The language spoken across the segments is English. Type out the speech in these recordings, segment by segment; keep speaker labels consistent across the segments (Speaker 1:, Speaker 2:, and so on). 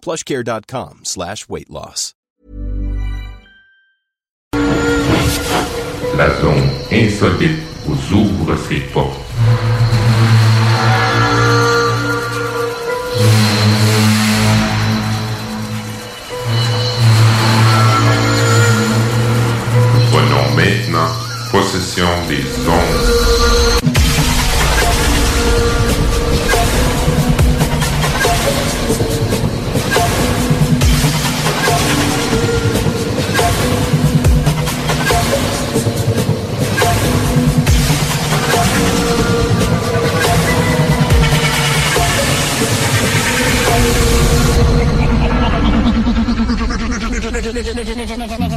Speaker 1: plushcare.com slash weight loss.
Speaker 2: La zone insolite vous ouvre ses portes. Prenons maintenant possession des ondes.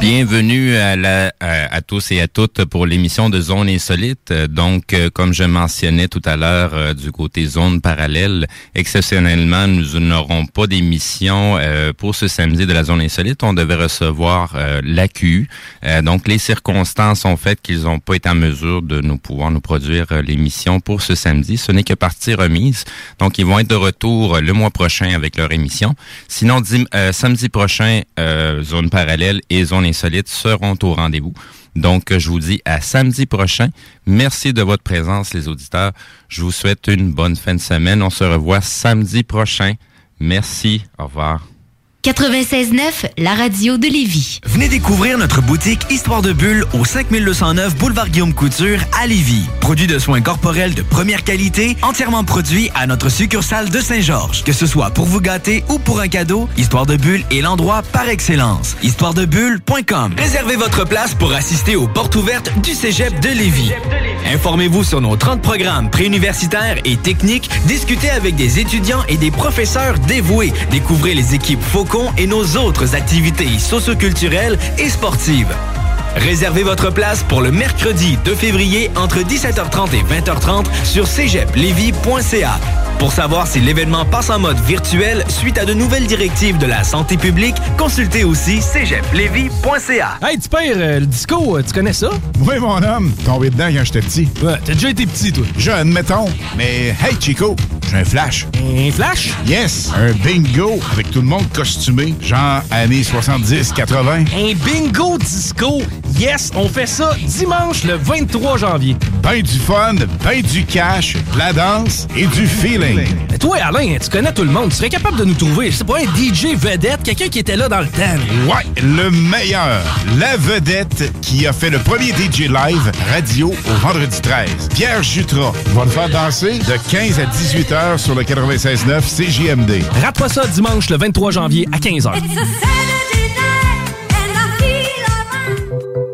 Speaker 3: Bienvenue à, la, à, tous et à toutes pour l'émission de Zone Insolite. Donc, euh, comme je mentionnais tout à l'heure euh, du côté Zone Parallèle, exceptionnellement, nous n'aurons pas d'émission euh, pour ce samedi de la Zone Insolite. On devait recevoir l'AQ. Donc, les circonstances ont fait qu'ils n'ont pas été en mesure de nous pouvoir nous produire l'émission pour ce samedi. Ce n'est que partie remise. Donc, ils vont être de retour le mois prochain avec leur émission. Sinon, samedi prochain, euh, Zone Parallèle et Zone Insolite seront au rendez-vous. Donc, je vous dis à samedi prochain. Merci de votre présence, les auditeurs. Je vous souhaite une bonne fin de semaine. On se revoit samedi prochain. Merci. Au revoir.
Speaker 4: 96.9, la radio de Lévis.
Speaker 5: Venez découvrir notre boutique Histoire de Bulle au 5209 Boulevard Guillaume Couture à Lévis. Produit de soins corporels de première qualité, entièrement produit à notre succursale de Saint-Georges. Que ce soit pour vous gâter ou pour un cadeau, Histoire de Bulle est l'endroit par excellence. Histoiredebulle.com Réservez votre place pour assister aux portes ouvertes du Cégep de Lévis. Informez-vous sur nos 30 programmes préuniversitaires et techniques, discutez avec des étudiants et des professeurs dévoués, découvrez les équipes Et nos autres activités socioculturelles et sportives. Réservez votre place pour le mercredi 2 février entre 17h30 et 20h30 sur cégeplevy.ca. Pour savoir si l'événement passe en mode virtuel suite à de nouvelles directives de la santé publique, consultez aussi cégeplevy.ca.
Speaker 6: Hey, tu pères, euh, le disco, euh, tu connais ça?
Speaker 7: Oui, mon homme, tombé dedans quand j'étais petit.
Speaker 6: Ouais, t'as déjà été petit, toi.
Speaker 7: Jeune, mettons. Mais hey, Chico, j'ai un flash.
Speaker 6: Un flash?
Speaker 7: Yes, un bingo avec tout le monde costumé, genre années 70-80.
Speaker 6: Un bingo disco. Yes, on fait ça dimanche le 23 janvier.
Speaker 7: Ben du fun, ben du cash, de la danse et du feeling.
Speaker 6: Mais toi, Alain, tu connais tout le monde. Tu serais capable de nous trouver, c'est pas un DJ vedette, quelqu'un qui était là dans le temps. là.
Speaker 7: Ouais, le meilleur. La vedette qui a fait le premier DJ live radio au vendredi 13. Pierre Jutras va le faire danser de 15 à 18 heures sur le 96.9 CJMD.
Speaker 6: Rate pas ça dimanche le 23 janvier à 15h.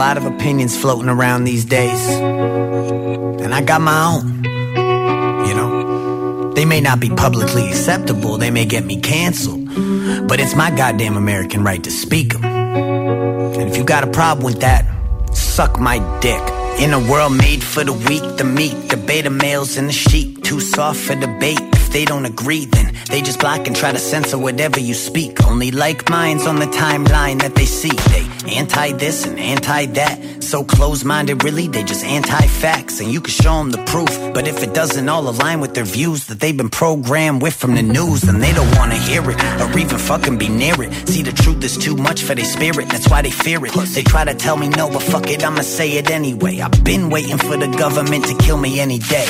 Speaker 8: Lot of opinions floating around these days. And I got my own. You know? They may not be publicly acceptable, they may get me canceled. But it's my goddamn American right to speak 'em. And if you got a problem with that, suck my dick. In a world made for the weak, the meek, the beta males and the sheep, too soft for debate. If they don't agree, then they just block and try to censor whatever you speak. Only like minds on the timeline that they see. They anti this and anti that. So close minded, really, they just anti facts. And you can show them the proof. But if it doesn't all align with their views that they've been programmed with from the news, then they don't wanna hear it or even fucking be near it. See, the truth is too much for their spirit, that's why they fear it. They try to tell me no, but fuck it, I'ma say it anyway. I've been waiting for the government to kill me any day.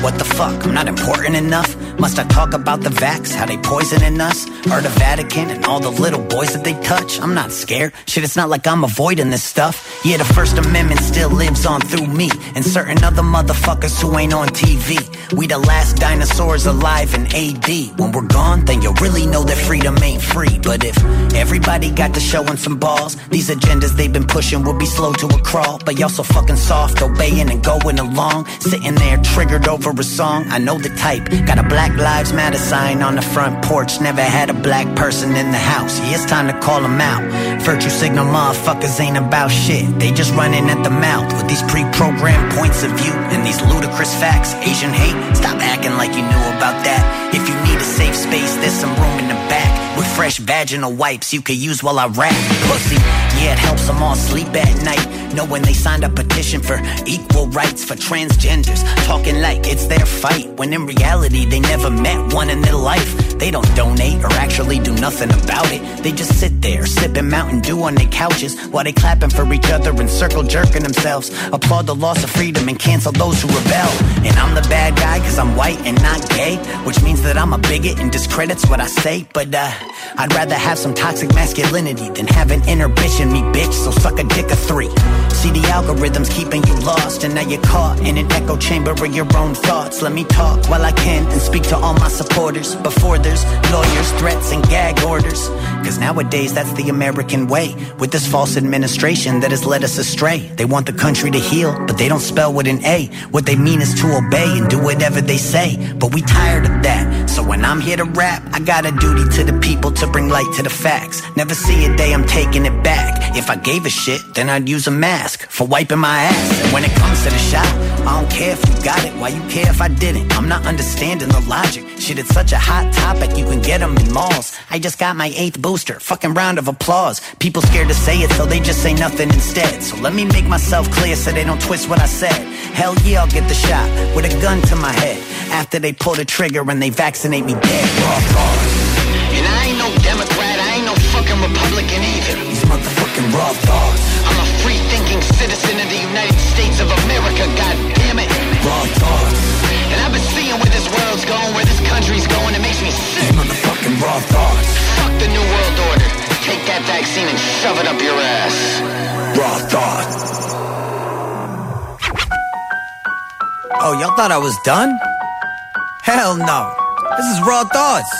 Speaker 8: What the fuck? I'm not important enough? Must I talk about the vax, how they poisoning us? Or the Vatican and all the little boys that they touch? I'm not scared. Shit, it's not like I'm avoiding this stuff. Yeah, the First Amendment still lives on through me and certain other motherfuckers who ain't on TV. We the last dinosaurs alive in AD. When we're gone, then you'll really know that freedom ain't free. But if everybody got to showing some balls, these agendas they've been pushing will be slow to a crawl. But y'all so fucking soft, obeying and going along. Sitting there triggered over a song. I know the type. Got a Black Lives Matter sign on the front porch. Never had a black person in the house. Yeah, it's time to call them out. Virtue signal motherfuckers ain't about shit. They just running at the mouth with these pre-programmed points of view and these ludicrous facts. Asian hate, stop acting like you knew about that. If you need a safe space, there's some room in the back. Fresh vaginal wipes you could use while I rap. Pussy, yeah, it helps them all sleep at night. Knowing they signed a petition for equal rights for transgenders. Talking like it's their fight, when in reality they never met one in their life. They don't donate or actually do nothing about it. They just sit there, sipping Mountain Dew on their couches while they clapping for each other and circle jerking themselves. Applaud the loss of freedom and cancel those who rebel. And I'm the bad guy cause I'm white and not gay, which means that I'm a bigot and discredits what I say. But uh, I'd rather have some toxic masculinity than have an inhibition me, bitch. So suck a dick of three. See the algorithms keeping you lost, and now you're caught in an echo chamber of your own thoughts. Let me talk while I can and speak to all my supporters before there's lawyers, threats, and gag orders. Cause nowadays that's the American way. With this false administration that has led us astray. They want the country to heal, but they don't spell with an A. What they mean is to obey and do whatever they say. But we tired of that. So when I'm here to rap, I got a duty to the people to bring light to the facts. Never see a day I'm taking it back. If I gave a shit, then I'd use a mask for wiping my ass. And when it comes to the shot, I don't care if you got it. Why you care if I didn't? I'm not understanding the logic. Shit, it's such a hot topic, you can get them in malls. I just got my eighth booster. Fucking round of applause. People scared to say it, so they just say nothing instead. So let me make myself clear so they don't twist what I said. Hell yeah, I'll get the shot with a gun to my head. After they pull the trigger and they vaccinate me dead. Raw
Speaker 9: going, where this country's going, it makes me sick.
Speaker 8: Motherfucking raw thoughts.
Speaker 9: Fuck the New World Order. Take that vaccine and shove it up your ass.
Speaker 8: Raw thoughts. Oh, y'all thought I was done? Hell no. This is raw thoughts.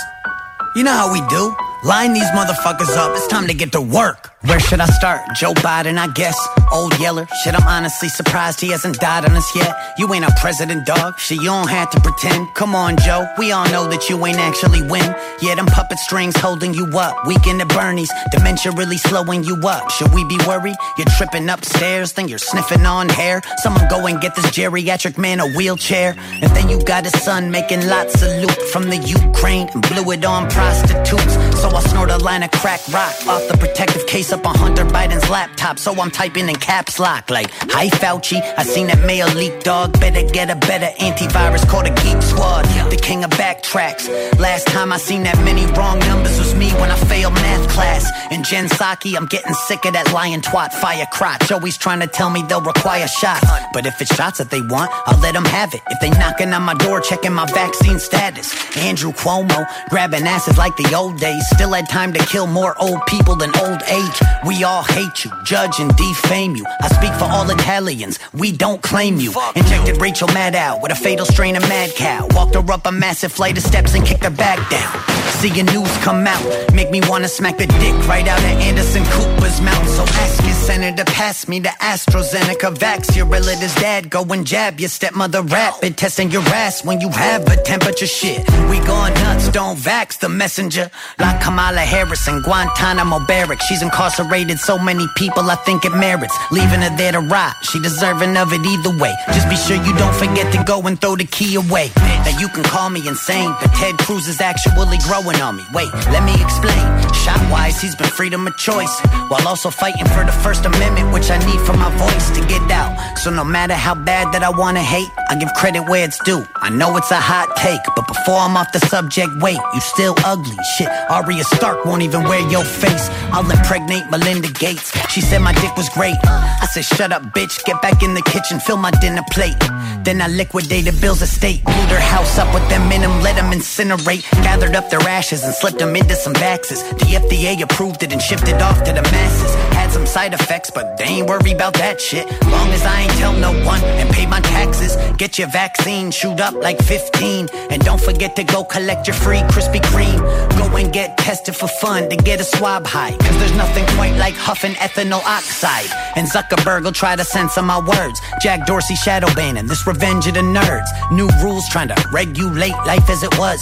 Speaker 8: You know how we do. Line these motherfuckers up. It's time to get to work. Where should I start? Joe Biden, I guess. Old Yeller. Shit, I'm honestly surprised he hasn't died on us yet. You ain't a president, dog. Shit, you don't have to pretend. Come on, Joe. We all know that you ain't actually win. Yeah, them puppet strings holding you up. Weekend at Bernie's. Dementia really slowing you up. Should we be worried? You're tripping upstairs, then you're sniffing on hair. Someone go and get this geriatric man a wheelchair. And then you got his son making lots of loot from the Ukraine and blew it on prostitutes. So I snort a line of crack rock off the protective case up on Hunter Biden's laptop. So I'm typing in caps lock like, Hi Fauci, I seen that mail leak, dog. Better get a better antivirus called a Geek Squad. The king of backtracks. Last time I seen that many wrong numbers was me when I failed math class. And Jen Psaki, I'm getting sick of that lion twat fire crotch. Always trying to tell me they'll require shots. But if it's shots that they want, I'll let them have it. If they knocking on my door, checking my vaccine status. Andrew Cuomo, grabbing asses like the old days. Still had time to kill more old people than old age. We all hate you, judge and defame you. I speak for all Italians, we don't claim you. Injected Rachel Maddow with a fatal strain of mad cow. Walked her up a massive flight of steps and kicked her back down. seeing news come out. Make me wanna smack the dick right out of Anderson Cooper's mouth. So ask your senator, to pass me the AstraZeneca vax. Your relative's dad, go and jab your stepmother rapid. Testing your ass when you have a temperature shit. We gone nuts, don't vax the messenger. Like Kamala Harris in Guantanamo Barrack. She's incarcerated so many people, I think it merits. Leaving her there to rot. She deserving of it either way. Just be sure you don't forget to go and throw the key away. Now you can call me insane, but Ted Cruz is actually growing on me. Wait, let me explain. Shot wise, he's been freedom of choice. While also fighting for the First Amendment, which I need for my voice to get out. So no matter how bad that I wanna hate, I give credit where it's due. I know it's a hot take, but before I'm off the subject, wait, you still ugly. Shit, Arya Stark won't even wear your face. I'll impregnate Melinda Gates. She said my dick was great. I said, shut up, bitch. Get back in the kitchen, fill my dinner plate. Then I liquidated Bill's estate. Blew their house up with them in them, let them incinerate. Gathered up their ashes and slipped them into some vaxes. The FDA approved it and shipped it off to the masses. Had some side effects, but they ain't worry about that shit. Long as I ain't tell no one and pay my taxes. Get your vaccine, shoot up like 15. And don't forget to go collect your free Krispy Kreme. Go and get tested for fun to get a swab high. Cause there's nothing quite like huffing ethylene oxide. And Zuckerberg will try to censor my words. Jack Dorsey shadow banning, this revenge of the nerds. New rules trying to regulate life as it was.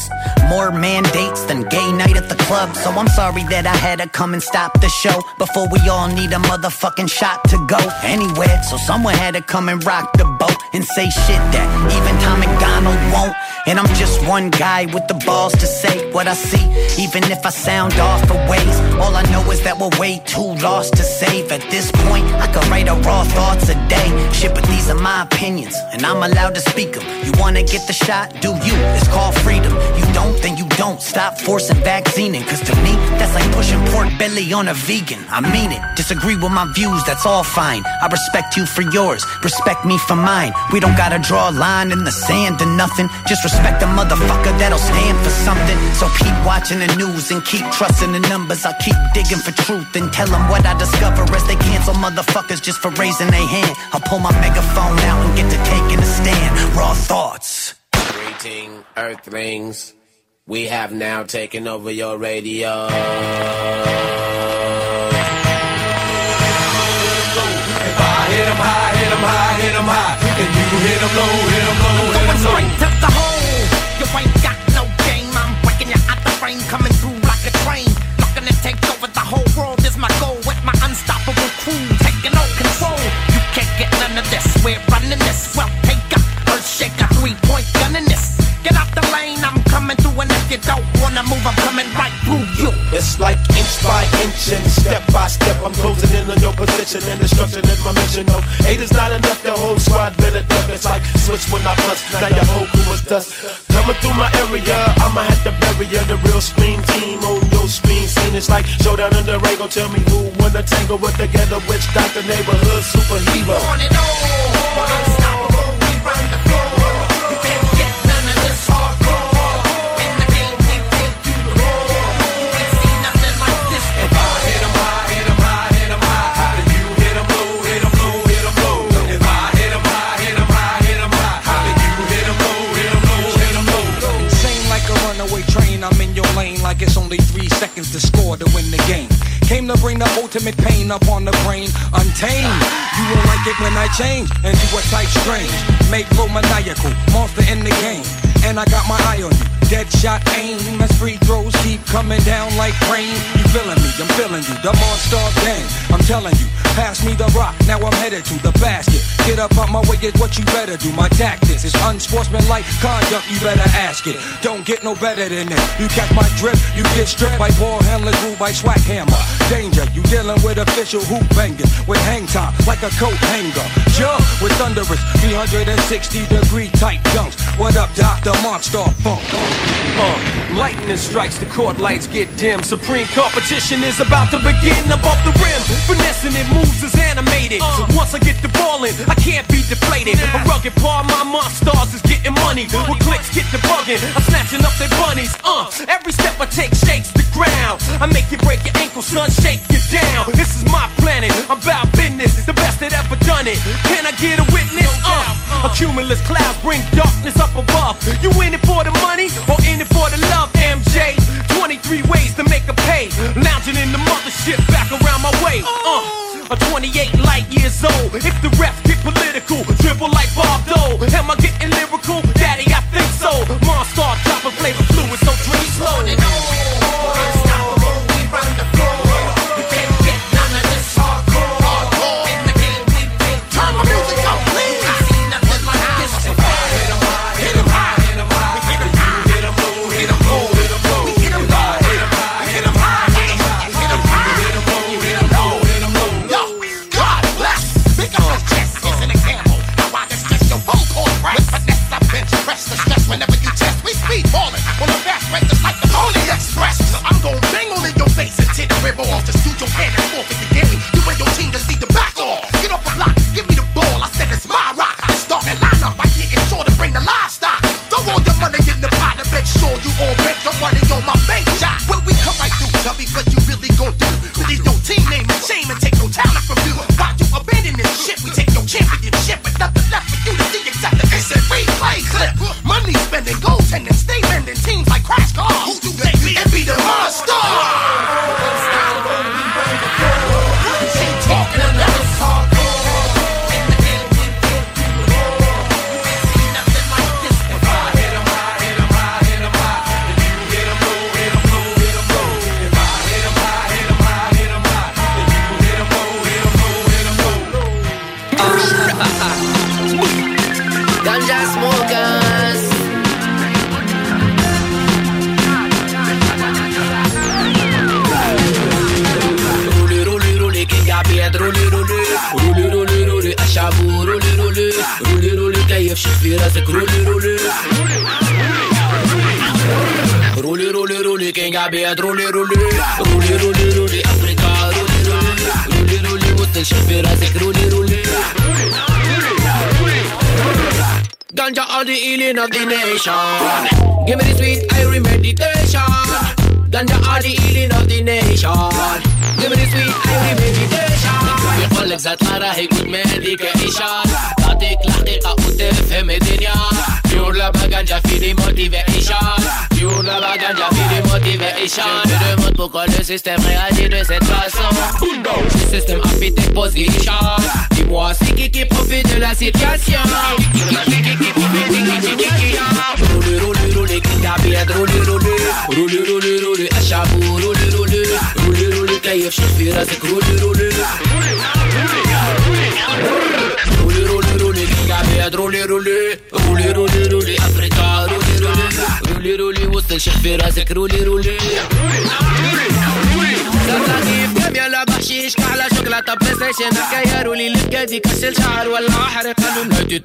Speaker 8: More mandates than gay night at the club. So I'm sorry that I had to come and stop the show before we all need a motherfucking shot to go anywhere. So someone had to come and rock the boat and say shit that even Tom MacDonald won't. And I'm just one guy with the balls to say what I see, even if I sound off for ways. All I know is that we're way too lost to save. At this point, I could write a raw thoughts a day. Shit, but these are my opinions, and I'm allowed to speak them. You wanna get the shot? Do you? It's called freedom. You don't, then you don't. Stop forcing vaccinating, cause to me, that's like pushing pork belly on a vegan. I mean it. Disagree with my views, that's all fine. I respect you for yours, respect me for mine. We don't gotta draw a line in the sand or nothing. Just respect the motherfucker that'll stand for something. So keep watching the news and keep trusting the numbers. I keep digging for truth and tell them what I discover as they cancel motherfuckers just for raising their hand. I'll pull my megaphone out and get to taking a stand. Raw thoughts.
Speaker 10: Greeting, Earthlings. We have now taken over your radio.
Speaker 11: If I hit 'em high, hit 'em high, hit 'em high, and you hit 'em low, hit 'em low, hit 'em
Speaker 12: Going
Speaker 11: low.
Speaker 12: straight to the hole. You ain't got no game. I'm breaking you out the frame, coming crew, taking all control. You can't get none of this. We're running this. Well, take a earth shaker, three point gun in this. Get out the lane, I'm coming through, and if you don't wanna move, I'm coming right through.
Speaker 11: It's like inch by inch and step by step. I'm closing in on your position and destruction is my mission. No, eight is not enough. The whole squad built it up. It's like switch when I bust. Now your whole crew is dust. Coming through my area, I'ma have to bury ya. The real screen team on your screen scene. It's like showdown in the ring. Go tell me who the tangle with the ghetto witch doctor neighborhood superhero.
Speaker 12: On it all, unstoppable, we run the floor.
Speaker 13: Only three seconds to score to win the game. Came to bring the ultimate pain up on the brain, untamed. You won't like it when I change and do a type strange. Make flow maniacal, monster in the game. And I got my eye on you, dead shot aim. As free throws keep coming down like rain. You feeling me, I'm feeling you, the monster gang. I'm telling you, pass me the rock, now I'm headed to the basket. Get up on my way, is what you better do. My tactics is unsportsmanlike conduct, you better ask it. Don't get no better than this. You catch my drift, you get stripped by ball handlers, ruled by swag hammer. Danger, you dealing with official hoop bangers with hang time like a coat hanger. Jump with thunderous 360 degree tight dunks. What up, Dr. Monster Funk?
Speaker 11: Uh, lightning strikes, the court lights get dim. Supreme competition is about to begin above the rim. Finessing it moves is animated. So once I get the ball in, I can't be deflated. A rugged part, my monsters is getting money. With clicks get the bugging, I'm snatching up their bunnies. Uh, every step I take shakes the ground. I make you break your ankle, son, shake you down. This is my planet, I'm about business, the best that ever done it. Can I get a witness? Uh, a cumulus cloud bring darkness up above. You in it for the money or in it for the love, MJ? 23
Speaker 12: ways to make a pay. Lounging in the mothership back around my way. Uh, I'm 28 light years old. If the ref get political, dribble like Bob Dole. Am I getting lyrical? Daddy, I think so. Monster dropping flavor fluid, so drink slow.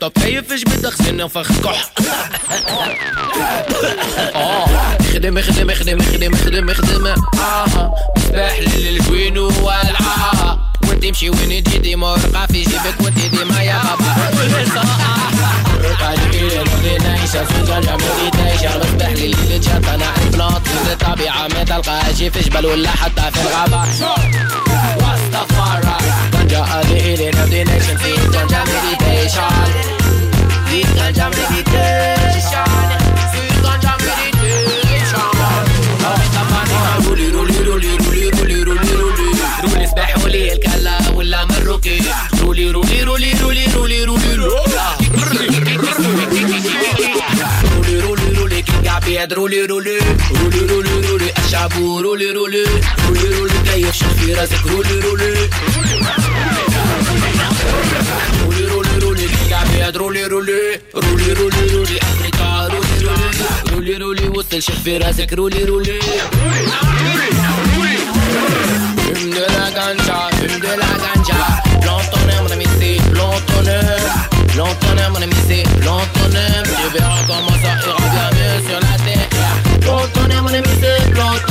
Speaker 12: up.
Speaker 10: Pay شفي راسك رولي رولي Fume de la ganja, fume de la ganja. L'entonneur mon ami c'est l'entonneur L'entonneur mon ami c'est l'entonneur Tu verras comment ça ira bien mieux sur la terre. L'entonneur mon ami c'est
Speaker 14: l'entonneur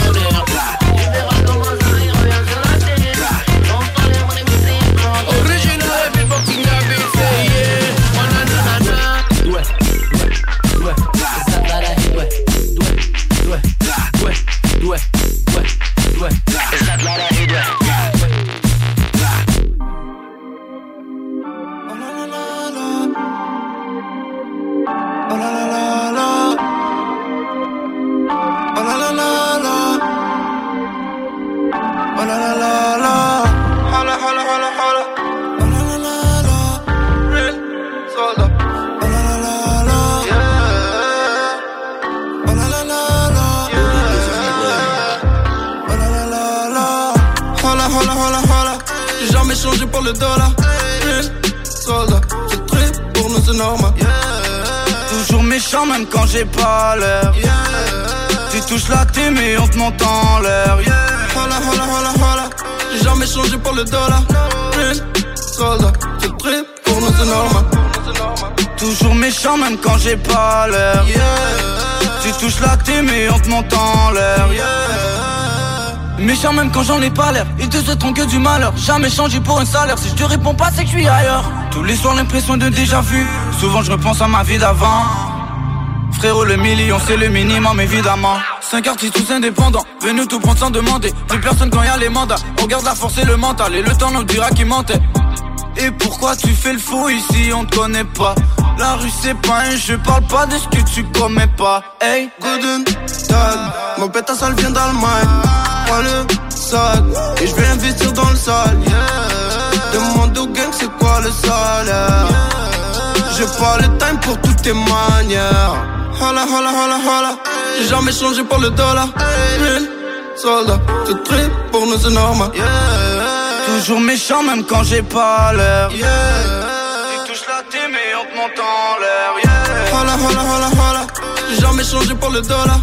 Speaker 14: j'ai
Speaker 15: pas l'air. Tu touches la thème et on te monte en l'air.
Speaker 14: Holla, holla, holla, holla. J'ai jamais changé pour le dollar. Real soldat, c'est très pour nous, c'est normal.
Speaker 15: Toujours méchant même quand j'ai pas l'air. Tu touches la thème et on te monte en l'air. Méchant même quand j'en ai pas l'air Ils te souhaiteront que du malheur Jamais changé pour un salaire Si je te réponds pas c'est que je suis ailleurs Tous les soirs l'impression de déjà vu Souvent je repense à ma vie d'avant Frérot le million c'est le minimum évidemment Cinq artistes tous indépendants Venus tout prendre sans demander Plus personne quand y a les mandats On garde la force et le mental Et le temps nous dira qui mentait Et pourquoi tu fais le fou ici on te connaît pas La rue c'est pas un jeu Parle pas de ce que tu commets pas Hey
Speaker 14: Gooden, tag. Mon pétasse, vient d'Allemagne. Prends le sac et je vais investir dans le sale. Demande au gang, c'est quoi le salaire? J'ai pas le time pour toutes tes manières. Holla, holla, holla, holla. J'ai jamais changé pour le dollar. Real soldat, c'est très pour nous, c'est normal.
Speaker 15: Toujours méchant même quand j'ai pas l'air Tu touches la thème et on te monte en l'air
Speaker 14: Holla, holla, holla, holla. J'ai jamais changé pour le dollar.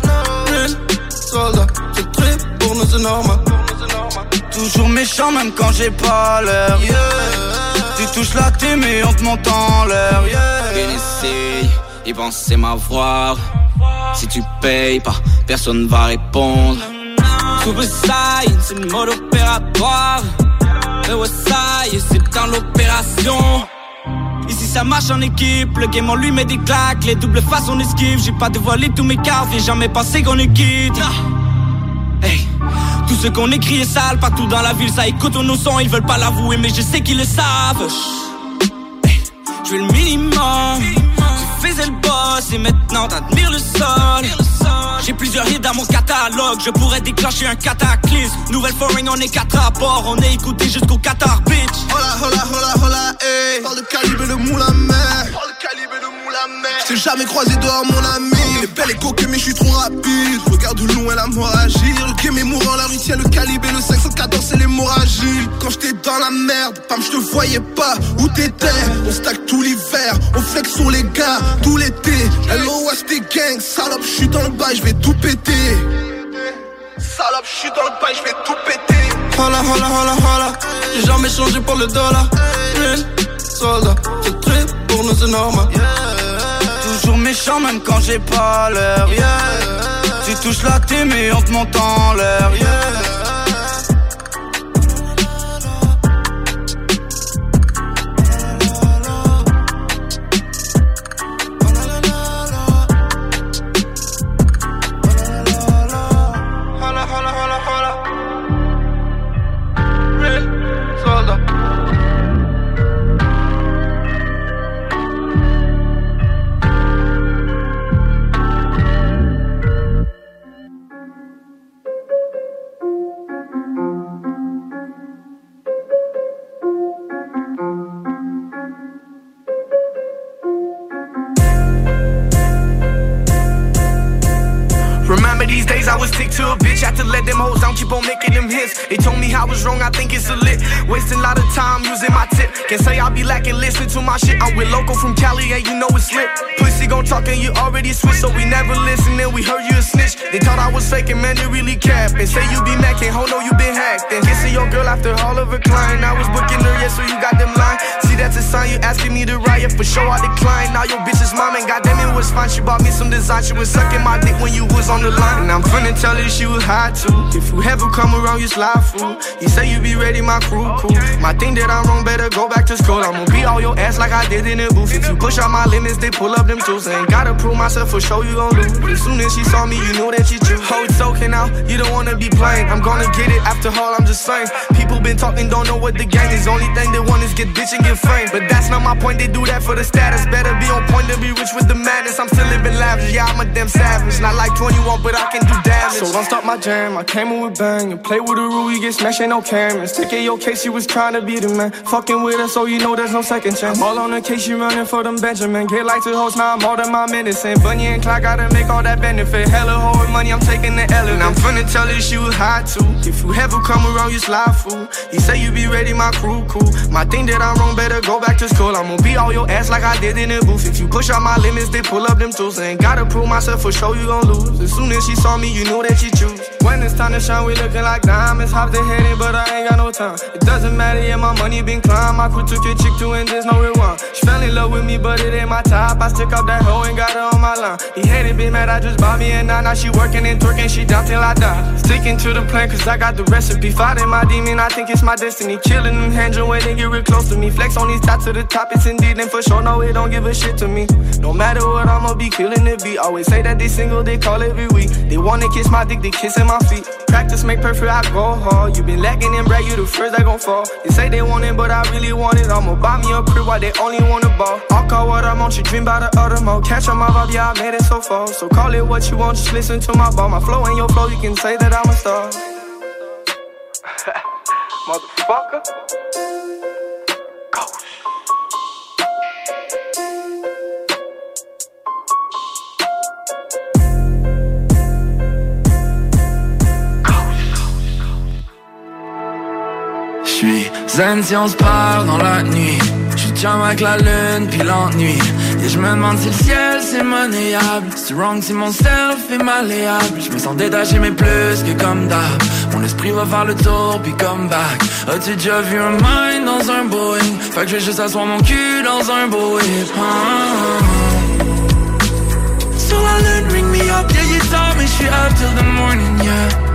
Speaker 14: Real soldat, c'est très pour nous, c'est normal.
Speaker 15: Toujours méchant même quand j'ai pas l'air Tu touches la thème et on te monte en l'air
Speaker 16: ici, ils pensaient m'avoir. Si tu payes pas, personne va répondre. Suicide, c'est le mode opératoire. Le Westside, c'est dans l'opération. Ici ça marche en équipe, le game on lui met des claques, les doubles faces on esquive, j'ai pas dévoilé tous mes cartes, j'ai jamais pensé qu'on est quitte. Hey, tout ce qu'on écrit est sale, partout dans la ville ça écoute nos sons, ils veulent pas l'avouer mais je sais qu'ils le savent. Hey, je fais le minimum, tu faisais le boss et maintenant t'admires le sol. J'ai plusieurs hits dans mon catalogue, je pourrais déclencher un cataclysme. Nouvelle foreign, on est quatre à bord, on est écouté jusqu'au Qatar, bitch.
Speaker 14: Hola, hola, hola, hola, hey. Par le calibre de moule à mer. Par le calibre de moule à mer. J't'ai jamais croisé dehors, mon ami. Il est belle et mais je suis trop rapide. Regarde de loin la mort agir. Le game est mourant, la rue tient le calibre et le 514, c'est l'hémorragie. Quand j'étais dans la merde, pam, j'te voyais pas où t'étais. On stack tout l'hiver, on flex sur les gars, tout l'été. LOS tes gang, salope, j'suis dans le bail, j'vais tout péter. Salope, j'suis dans le bail, j'vais tout péter. Holla, holla, holla, holla. J'ai jamais changé pour le dollar. Real soldat, c'est très pour nous, c'est normal.
Speaker 15: Toujours méchant même quand j'ai pas l'air Tu touches la thème et on te monte en l'air
Speaker 14: Holla,
Speaker 17: They told me I was wrong, I think it's a lit. Wasting a lot of time using my tip. Can't say I be lacking, listen to my shit. I'm with local from Cali, and you know it's lit. Pussy gon' talk and you already switch, so we never listen. And we heard you a snitch. They thought I was faking, man, they really cap. And say you be macking, ho, no, you been hacked. And kissing your girl after all of her climb. I was booking her, yeah, so you got them line. See, that's a sign you asking me to riot. For sure, I decline. Now your bitch's mom, and goddamn, it was fine. She bought me some design. She was sucking my dick when you was on the line. And I'm finna tell her she was hot too. If you ever come around, you slide fool. You say you be ready, my crew, cool. My thing that I'm wrong, better go back to school. I'ma beat all your ass like I did in the booth. If you push out my limits, they pull up them tools. Ain't gotta prove myself for sure you gon' lose. As soon as she saw me, you knew that she true. It's okay now, you don't wanna be playing. I'm gonna get it after all, I'm just saying. People been talking, don't know what the game is. Only thing they want is get bitch and get But that's not my point, they do that for the status. Better be on point to be rich with the madness. I'm still living lavish, yeah, I'm a damn savage. Not like 21, but I can do damage. So don't stop my jam, I came in with bang. And play with the rule, you get smashed, ain't no cameras. Take your case, you was trying to be the man. Fucking with us, so you know there's no second chance. I'm All on the case, you running for them Benjamin. Get like to host, now I'm all than my minutes. And Bonnie and Clyde gotta make all that benefit. Hella hard money, I'm taking the L. And I'm finna tell her she was hot too. If you ever come around, you slide fool. He say you be ready, my crew cool. My thing that I'm wrong, better go back to school. I'm gonna be all your ass like I did in the booth. If you push out my limits, they pull up them tools. Ain't gotta prove myself for sure, you gon' lose. As soon as she saw me, you knew that she choose. When it's time to shine, we looking like diamonds. Hop the head in, but I ain't got no time. It doesn't matter, yeah, my money been climb. I quit took your chick to and there's no rewind. She fell in love with me, but it ain't my type. I stick up that hoe and got her on my line. He hated, been mad, I just bought me a nine. Now she working and twerking, she down till I die. Sticking to the plan, cause I got the recipe. Fighting my demon, I think it's my destiny. Killing them hands when they get real close to me. Flex on these top to the top, it's indeed, and for sure, no, it don't give a shit to me. No matter what, I'ma be killing the beat. Always say that they single, they call every week. They wanna kiss my dick, they kissing my feet. Practice make perfect, I go hard. You been lacking and brag, you the first that gon' fall. They say they want it, but I really want it. I'ma buy me a crib while they only want a ball. I'll call what I want, you dream about the other mode. Catch on my vibe, yeah, I made it so far. So call it what you want, just listen to my ball. My flow and your flow, you can say that I'm a star. Motherfucker.
Speaker 18: Zen si on se parle dans la nuit J'suis chum avec la lune puis l'ennui. Et je me demande si le ciel c'est monnayable. C'est wrong si mon self est malléable. Je me sens détaché mais plus que comme d'hab. Mon esprit va faire le tour puis come back. As-tu déjà vu un mind dans un Boeing? Fait que je vais juste asseoir mon cul dans un beau whip ah. Sur la lune ring me up. Yeah you j'suis up till the morning yeah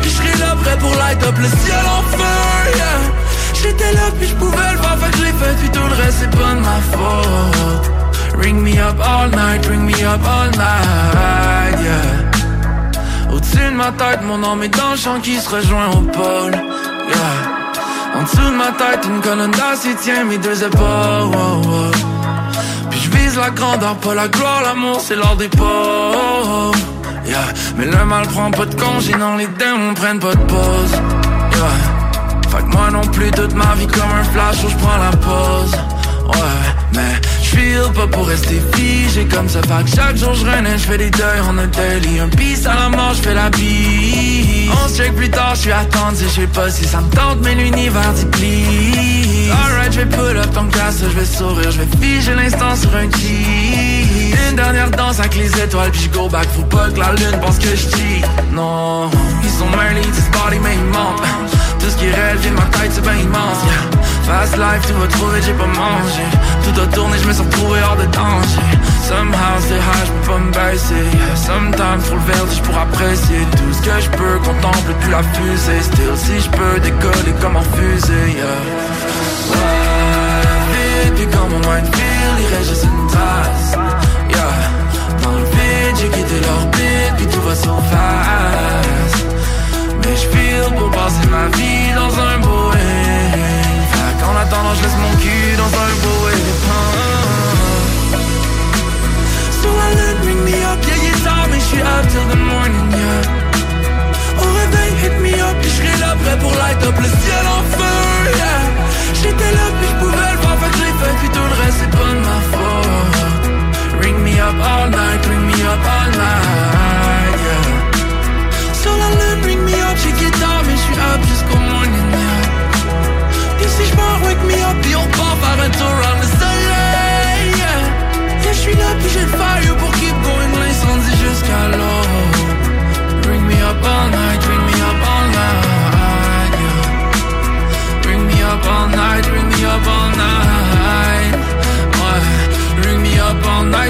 Speaker 18: puis j'serai là prêt pour light up le ciel en feu, yeah. J'étais là, puis j'pouvais le faire, fait que je l'ai fait, puis tout le reste c'est pas de ma faute. Ring me up all night, ring me up all night, yeah. Au-dessus de ma tête, mon nom est dans le champ qui se rejoint au pôle, yeah. En dessous de ma tête, une colonne d'acier tient mes deux épaules. Puis j'vise la grandeur, pas la gloire, l'amour c'est l'or des pauvres Yeah. Mais le mal prend pas de congé, non les démons prennent pas de pause. Yeah. Fait que moi non plus toute ma vie comme un flash où je prends la pause. Ouais, mais j'feel pas pour rester figé comme ça. Fait que chaque jour je je fais des deuils en un daily Un pisse à la mort, j'fais la bise. On se check plus tard, j'suis attendu, je sais pas si ça me tente Mais l'univers dit please. Alright, j'vais pull up ton casse, j'vais sourire J'vais figer l'instant sur un key Une dernière danse avec les étoiles Puis go back, faut pas que la lune pense que j'cheat Non, ils sont early, this body mais ils mentent Tout ce qui vient de ma tête, c'est ben immense yeah. Fast life, tu vas trouver, j'ai pas mangé. Tout a tourné, je me sens retrouvé hors de danger. Somehow c'est high, j'peux pas me baisser. Sometimes faut le vertige pour apprécier Tout ce que je peux, contemple plus la fusée Still si je peux décoller comme en fusée yeah. Ouais, puis mon mind feel, il reste juste une trace yeah. Dans le vide, j'ai quitté l'orbite, puis tout va so fast. Mais je feel pour passer ma vie dans un Boeing. Fait qu'en attendant, je laisse mon cul dans un Boeing. So I let ring me up, yeah, you saw me, j'suis up till the morning, yeah. Au réveil, hit me up, puis j'serai là prêt pour light up le ciel en feu, yeah. J'étais là, puis j'pouvais le voir, fait que j'ai fait, puis tout le reste c'est pas de ma faute Ring me up all night, ring me up all night, yeah. Sur la lune, me up, j'ai guitare tard, mais je suis up jusqu'au morning, yeah. Et si je m'en wake me up, et on part faire un tour around the soleil, yeah. Et je suis là, puis j'ai le fire pour keep going, l'incendie jusqu'à l'eau. Ring me up all night, ring me up all night, yeah.
Speaker 13: Me up all night, ring me up all night.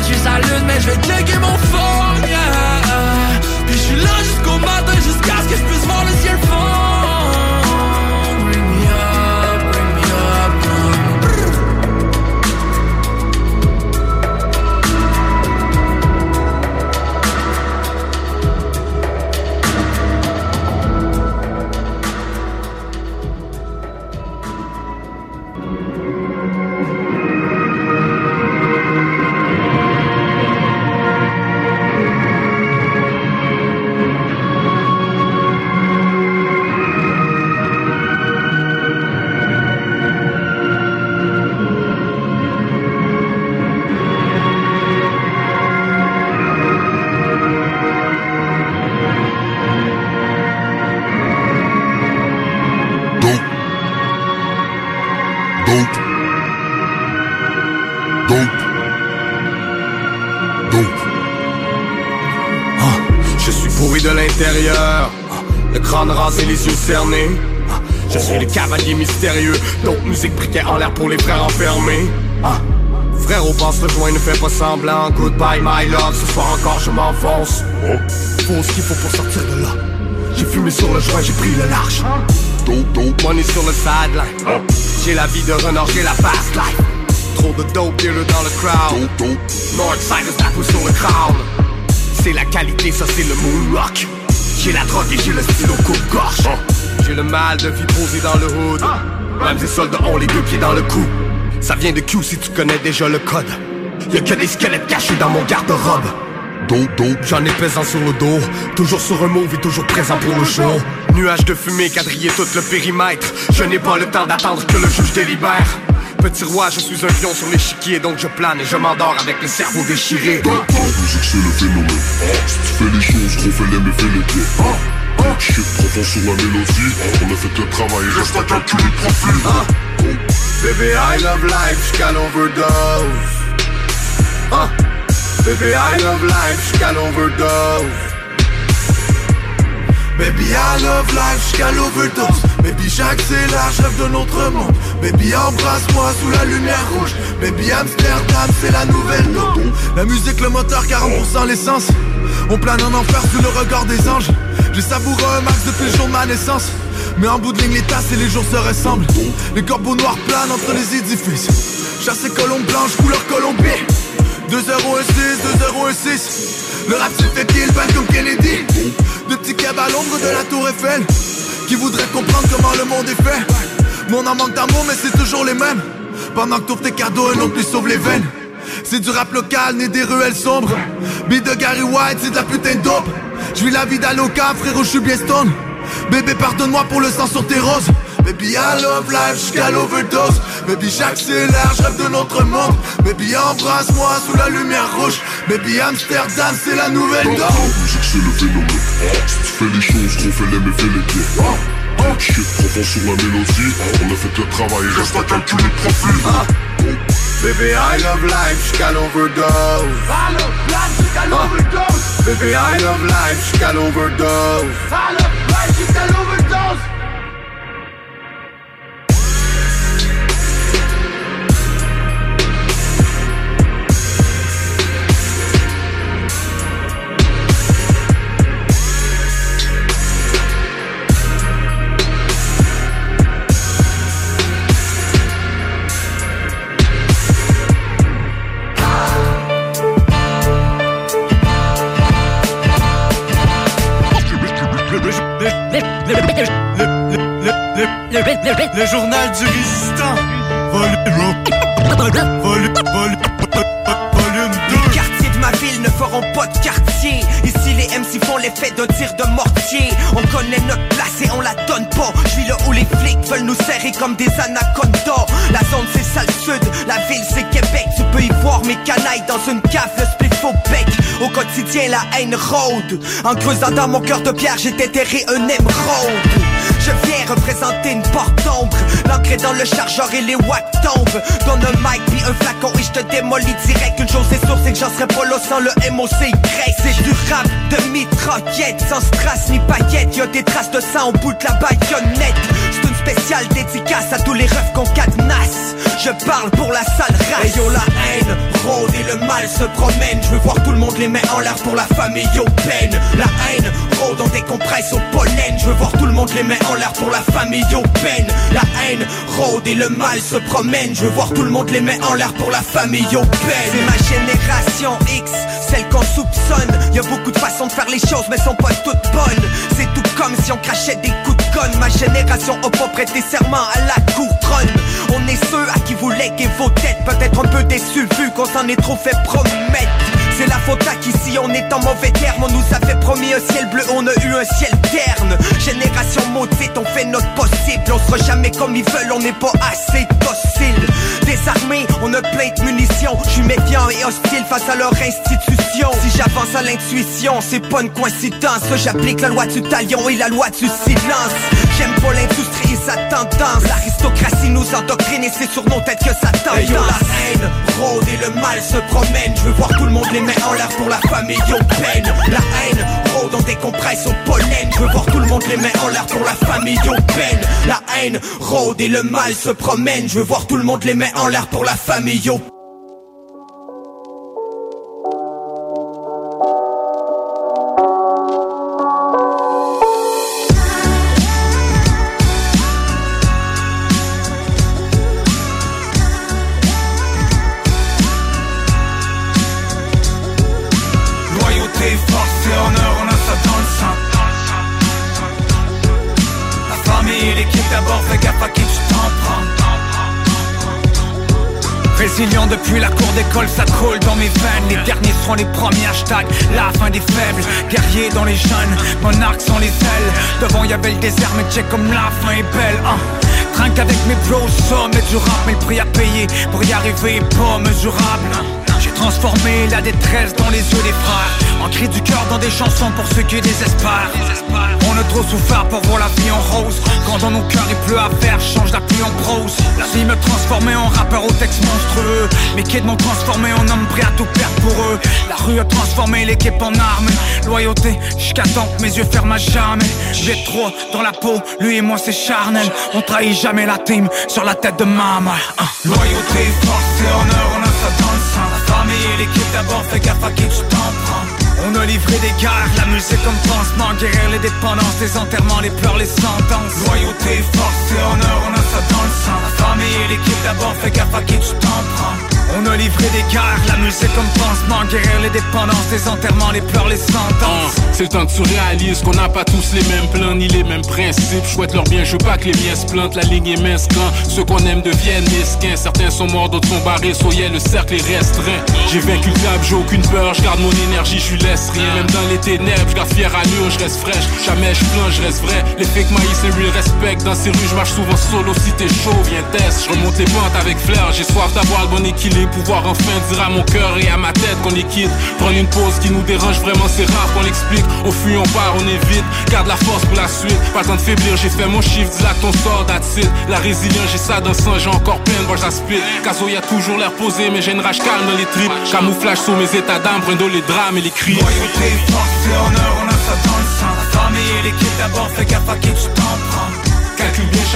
Speaker 13: je suis à mais je vais
Speaker 18: checker mon phone, yeah. Puis je là jusqu'au matin, jusqu'à ce que je puisse voir
Speaker 13: le le crâne rasé, les yeux cernés. Je suis le cavalier mystérieux, donc musique briquet en l'air pour les frères enfermés. Ah, Frérot, passe le joint, ne fais pas semblant. Goodbye, my love, ce soir encore je m'enfonce. Faut ce qu'il faut pour sortir de là. J'ai fumé sur le joint, j'ai pris le large. Dope, dope, money sur le sideline. J'ai la vie de renard, j'ai la fast life. Trop de dope dealer dans le crowd. Northside la sur le crown. C'est la qualité, ça c'est le moonrock. J'ai la drogue et j'ai le stylo coupe-gorge. J'ai le mal de vie posé dans le hood. Même des soldats ont les deux pieds dans le cou. Ça vient de Q si tu connais déjà le code. Y'a que des squelettes cachés dans mon garde-robe. J'en ai pesant sur le dos. Toujours sur un move et toujours présent pour le show. Nuage de fumée quadrillé tout le périmètre. Je n'ai pas le temps d'attendre que le juge délibère. Petit roi, je suis un pion sur l'échiquier, donc je plane et je m'endors avec le cerveau déchiré.
Speaker 19: La musique c'est le phénomène. Si tu fais les choses, gros fais-les mais fais-les bien Big shit, profond sur la mélodie. On a fait le travail, reste à calculer le profil
Speaker 13: Baby, I love life jusqu'à l'overdose. Baby, I love life jusqu'à l'overdose.
Speaker 20: Baby, I love life jusqu'à l'overdose. Baby, j'accélère, rêve d'un autre monde. Baby, embrasse-moi sous la lumière rouge. Baby, Amsterdam, c'est la nouvelle dose. La musique, le moteur, 40% l'essence. On plane en enfer sous le regard des anges. J'ai savouré un max depuis le jour de ma naissance. Mais en bout de ligne, les tasses et les jours se ressemblent. Les corbeaux noirs planent entre les édifices. Chassé colombe blanche, couleur colombier. 2-0-1-6, 2-0-1-6. Le rap se fait kill, pas comme Kennedy. De petits cabs à l'ombre de la tour Eiffel. Qui voudraient comprendre comment le monde est fait. Mon en manque d'amour, mais c'est toujours les mêmes. Pendant que t'ouvres tes cadeaux, un autre lui sauve les veines. C'est du rap local, né des ruelles sombres. Beat de Gary White, c'est de la putain de dope. J'vis la vie d'Aloca, frérot, j'suis bien stone. Bébé, pardonne-moi pour le sang sur tes roses. Baby, I love life jusqu'à l'overdose. Baby, j'accélère, je rêve de notre monde. Baby, embrasse-moi sous la lumière rouge. Baby, Amsterdam, c'est la nouvelle dose.
Speaker 19: musique c'est le phénomène Si tu fais les choses, gros fais-les mais fais-les bien Big shit, profond sur la mélodie On a fait le travail, reste à calculer le profil
Speaker 13: Baby, I love life jusqu'à l'overdose. I love life jusqu'à l'overdose. Baby, I love life jusqu'à l'overdose. I love life jusqu'à l'overdose.
Speaker 20: Le journal du résistant. Volume. Volume. Volume. Volume 2.
Speaker 21: Les quartiers de ma ville ne feront pas de quartier. Ici, les MC font l'effet d'un tir de mortier. On connaît notre place et on la donne pas. Je suis là où les flics veulent nous serrer comme des anacondas. La zone, c'est salle sud. La ville, c'est Québec. Tu peux y voir mes canailles dans une cave. Le split faux bec. Au quotidien, la haine rôde. En creusant dans mon cœur de pierre, j'ai déterré un émeraude. Je viens représenter une porte d'ombre. L'ancré dans le chargeur et les watts tombent. Donne un mic puis un flacon et je te démolis direct. Une chose est sûre c'est que j'en serais pas là sans le MOC C'est du rap de mitraillette Sans strass ni paillettes. Y'a des traces de sang au bout de la baïonnette. C'est une spéciale dédicace à tous les refs qu'on cadenasse. Je parle pour la sale race. La haine rôde et le mal se promène Je veux voir tout le monde les mains en l'air pour la famille au peine. La haine rôde on décompresse au pollen. Je veux voir tout le monde les mains en l'air pour la famille au peine. La haine rôde et le mal se promène. Je veux voir tout le monde les mains en l'air pour la famille au peine. C'est ma génération X, celle qu'on soupçonne. Y a beaucoup de façons de faire les choses mais sont pas toutes bonnes. C'est tout comme si on crachait des coups de conne Ma génération a pas prêté serment à la couronne. On est ceux à qui vous léguez vos têtes. Peut-être un peu déçus vu qu'on s'en est trop fait promettre c'est la faute à qu'ici on est en mauvais terme. On nous avait promis un ciel bleu, on a eu un ciel terne. Génération maudite, on fait notre possible. On sera jamais comme ils veulent, on n'est pas assez docile Désarmé, on a plein de munitions. Je suis méfiant et hostile face à leur institution. Si j'avance à l'intuition, c'est pas une coïncidence. J'applique la loi du talion et la loi du silence.
Speaker 13: J'aime pas l'industrie et sa tendance. L'aristocratie nous endoctrine et c'est sur nos têtes que ça tend. Hey, La haine rôde et le mal se promène Je veux voir tout le monde les mains en l'air pour la famille au peine. La haine rôde, on décompresse au pollen. Je veux voir tout le monde les mains en l'air pour la famille au peine. La haine rôde et le mal se promène. Je veux voir tout le monde les mains en l'air pour la famille au
Speaker 22: seront les premiers hashtags. La fin des faibles, guerriers dans les jeunes Monarques sont les ailes. Devant y'avait le désert mais check comme la fin est belle hein. Trinque avec mes bros, sommet du rap Mais le prix à payer pour y arriver pas mesurable J'ai transformé la détresse dans les yeux des frères. En cri du cœur dans des chansons pour ceux qui désespèrent trop souffert pour voir la vie en rose. Quand dans nos cœurs il pleut à faire, change la pluie en prose. La vie me transformait en rappeur au texte monstrueux. Mes kids m'ont transformé en homme prêt à tout perdre pour eux. La rue a transformé l'équipe en arme. Loyauté, jusqu'à temps mes yeux ferment à jamais. J'ai trop dans la peau, lui et moi c'est charnel. On trahit jamais la team sur la tête de ma mère. Hein. Loyauté, force et honneur, on a ça dans le sang La famille et l'équipe d'abord, fais gaffe à qui tu t'en prends on a livré des guerres, la musique comme pansement Guérir les dépendances, les enterrements, les pleurs, les sentences. Loyauté, force et honneur, on a ça dans le sang. La famille et l'équipe d'abord, fais gaffe à qui tu t'en prends on a livré des guerres, la musique comme pansement Guérir les dépendances, les enterrements, les pleurs, les sentences.
Speaker 17: C'est le temps que tu réalises qu'on n'a pas tous les mêmes plans Ni les mêmes principes, chouette leur bien, je veux pas que les miens se plantent La ligne est mince quand ceux qu'on aime deviennent mesquins. Certains sont morts, d'autres sont barrés, soyez le cercle est restreint. J'ai vaincu le diable, j'ai aucune peur, je garde mon énergie, je laisse rien. Même dans les ténèbres, je garde fier à allure, je reste fraîche. Jamais je plonge, je reste vrai. Les fake maïs et real respect Dans ces rues, je marche souvent solo. Si t'es chaud, viens test. Je remonte les pentes avec flair J'ai soif d'avoir le bon équilibre Pouvoir enfin dire à mon cœur et à ma tête qu'on est quitte. Prendre une pause qui nous dérange vraiment c'est rare qu'on l'explique. Au fui on part, on évite. Garde la force pour la suite. Pas le temps de faiblir, j'ai fait mon chiffre Dis là ton sort, that's La résilience, j'ai ça dans le sang J'ai encore plein de j'aspire Caso y a toujours l'air posé Mais j'ai une rage calme dans les tripes. Camouflage sous mes états d'âme Brindle les drames et les cris.
Speaker 22: Loyauté, force et honneur, on a ça dans le sang. La famille et l'équipe d'abord, fais gaffe à qui tu t'en prends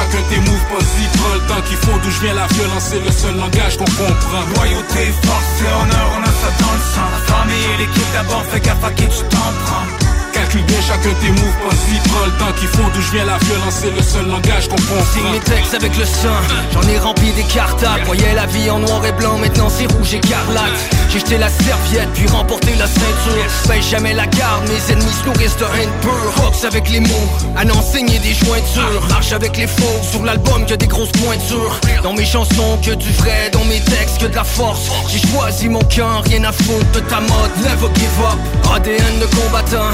Speaker 17: chacun tes moves, prends le temps qu'il faut D'où je viens la violence, c'est le seul langage qu'on comprend.
Speaker 22: Loyauté, force et honneur, on a ça dans le sang. La famille et l'équipe d'abord, fais gaffe à qui tu t'en prends
Speaker 17: Calcule bien chacun tes moves, pas-y, prends le temps qu'il faut D'où je viens la violence, c'est le seul langage qu'on comprend
Speaker 13: mes textes avec le sang, j'en ai rempli des cartables Voyais la vie en noir et blanc, maintenant c'est rouge écarlate. J'ai jeté la serviette, puis remporté la ceinture. Paye jamais la garde, mes ennemis se nourrissent de haine pure. Box avec les mots, à n'enseigner des jointures. Marche avec les faux, sur l'album que des grosses pointures. Dans mes chansons, que du vrai, dans mes textes, que de la force. J'ai choisi mon cœur, rien à foutre de ta mode. Never give up, ADN de combattant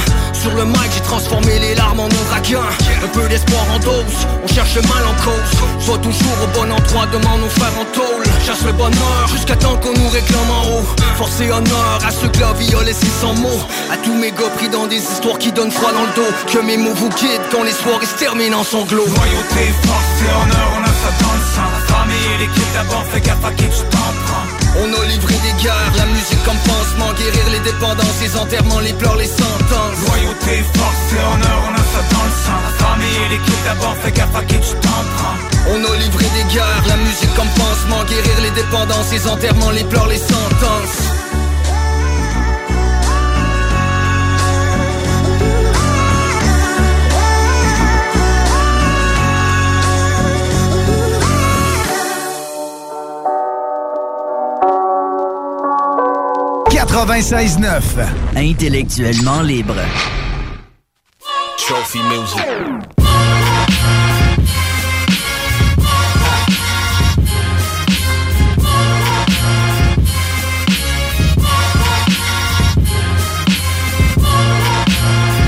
Speaker 13: sur le mic, j'ai transformé les larmes en ouragan Un peu d'espoir en dose, on cherche le mal en cause. Sois toujours au bon endroit, demande nos frères en tôle. Chasse le bonheur, jusqu'à temps qu'on nous réclame en haut. Force et honneur à ceux que la vie a laissé sans mots. À tous mes gars pris dans des histoires qui donnent froid dans le dos. Que mes mots vous guident quand les soirées se terminent en sanglots.
Speaker 22: Loyauté, force et honneur, on a ça dans le sang. La famille et l'équipe d'abord, fais gaffe à qui tu t'en prends
Speaker 13: on a livré des guerres, la musique comme pansement Guérir les dépendances, les enterrements, les pleurs, les sentences.
Speaker 22: Loyauté, force et honneur, on a ça dans le sang. La famille et l'équipe d'abord, fais gaffe à qui tu t'en prends.
Speaker 13: On a livré des guerres, la musique comme pansement Guérir les dépendances, les enterrements, les pleurs, les sentences
Speaker 5: Intellectuellement libre.
Speaker 23: Trophy music.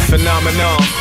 Speaker 24: Phenomenon.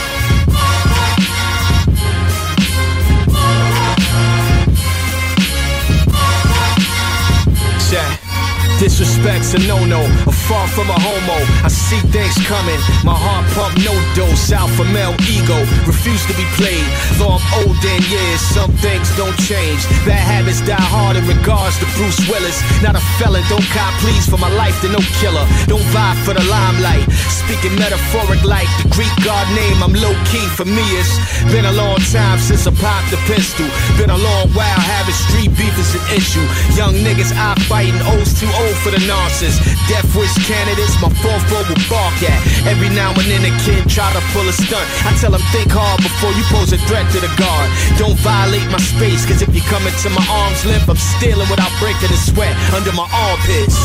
Speaker 24: Disrespect's a no-no, a far from a homo. I see things coming, my heart pump no dose. Alpha male ego, refuse to be played.
Speaker 25: Though I'm old in years, some things don't change. Bad habits die hard in regards to Bruce Willis. Not a felon, don't cop please for my life to no killer. Don't vie for the limelight. Speaking metaphoric like the Greek god name, I'm low key for me. It's been a long time since I popped the pistol. Been a long while having street beef is an issue. Young niggas eye fighting, O's too old for the nonsense. Death wish candidates, my fourth row will bark at. Every now and then a kid try to pull a stunt. I tell him think hard before you pose a threat to the guard. Don't violate my space, cause if you come into my arm's length, I'm stealing without breaking a sweat under my armpits.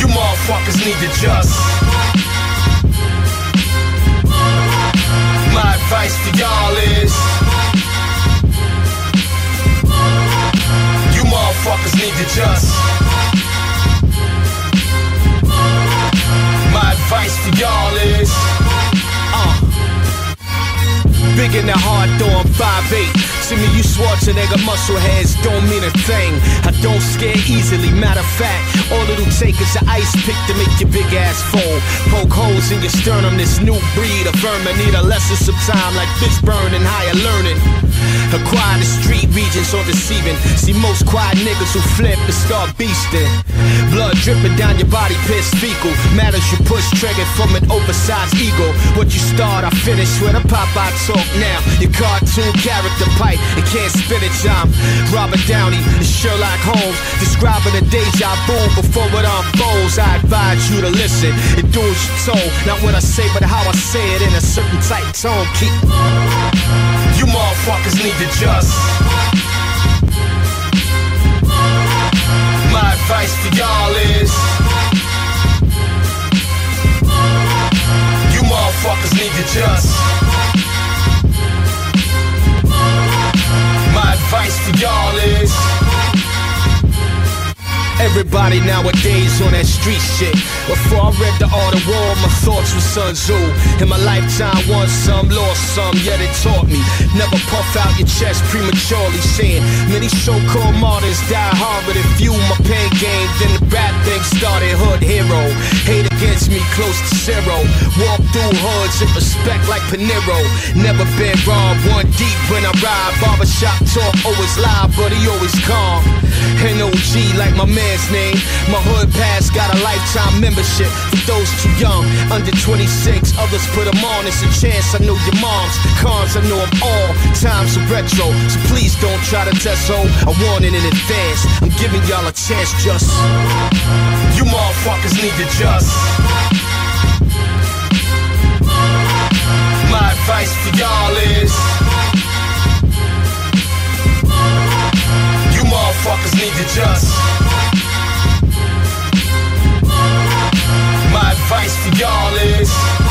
Speaker 25: You motherfuckers need to just. My advice to y'all is. Motherfuckers need to just. My advice to y'all is. Uh. Big in the heart, though I'm 5'8. See me, you Schwarzenegger muscle heads don't mean a thing. I don't scare easily, matter of fact, all it'll take is an ice pick to make your big ass fold. Poke holes in your sternum, this new breed of vermin need a lesson some time like fish burn and higher learning. Acquire street regions or deceiving. See most quiet niggas who flip and start beasting. Blood dripping down your body, piss fecal. Matters you push triggered from an oversized ego. What you start, I finish with a Popeye talk now. Your cartoon character pipe and can't spit it, I'm Robert Downey Sherlock Holmes. Describing a deja vu before it unfolds. I advise you to listen and do as you're told. Not what I say, but how I say it in a certain tight tone. Keep. You motherfuckers need to just. Nowadays on that street shit. Before I read the Art of War, my thoughts were Sun Tzu. In my lifetime, won some, lost some, yet it taught me. Never puff out your chest prematurely, saying many so-called martyrs die hard, but if you my pain game, then the rap thing started. Hood hero, hate against me close to zero. Walk through hoods in respect like Panero. Never been robbed, one deep when I ride. Barbershop talk always live, but he always calm. NOG like my man's name. My hood pass got a lifetime membership for those too young, under 26. Others put them on. It's a chance. I know your moms. Cons, I know them all. Times are retro, so please don't try to test so. I warn it in advance. I'm giving y'all a chance. Just you motherfuckers need to just. My advice to y'all is. Motherfuckers need to just. My advice to y'all is.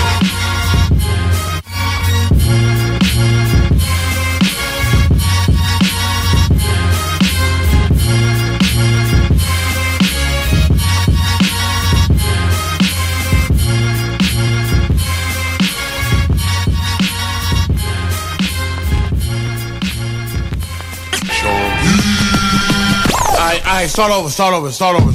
Speaker 26: Alright, alright, start over, start over, start over.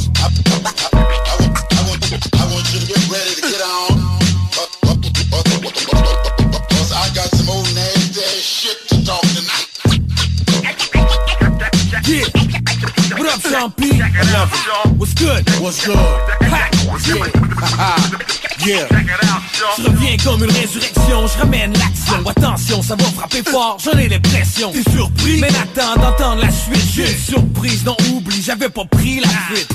Speaker 27: Cause I got some old nasty ass shit to talk tonight.
Speaker 11: Yeah. What up, Sean P? I love it. What's good?
Speaker 26: What's good?
Speaker 11: Ha!
Speaker 26: Yeah.
Speaker 11: Je reviens comme une résurrection, je ramène l'action. Attention, ça va frapper fort, j'en ai l'impression. T'es surpris? Mais attends d'entendre la suite. J'ai une surprise, non oublie, j'avais pas pris la suite.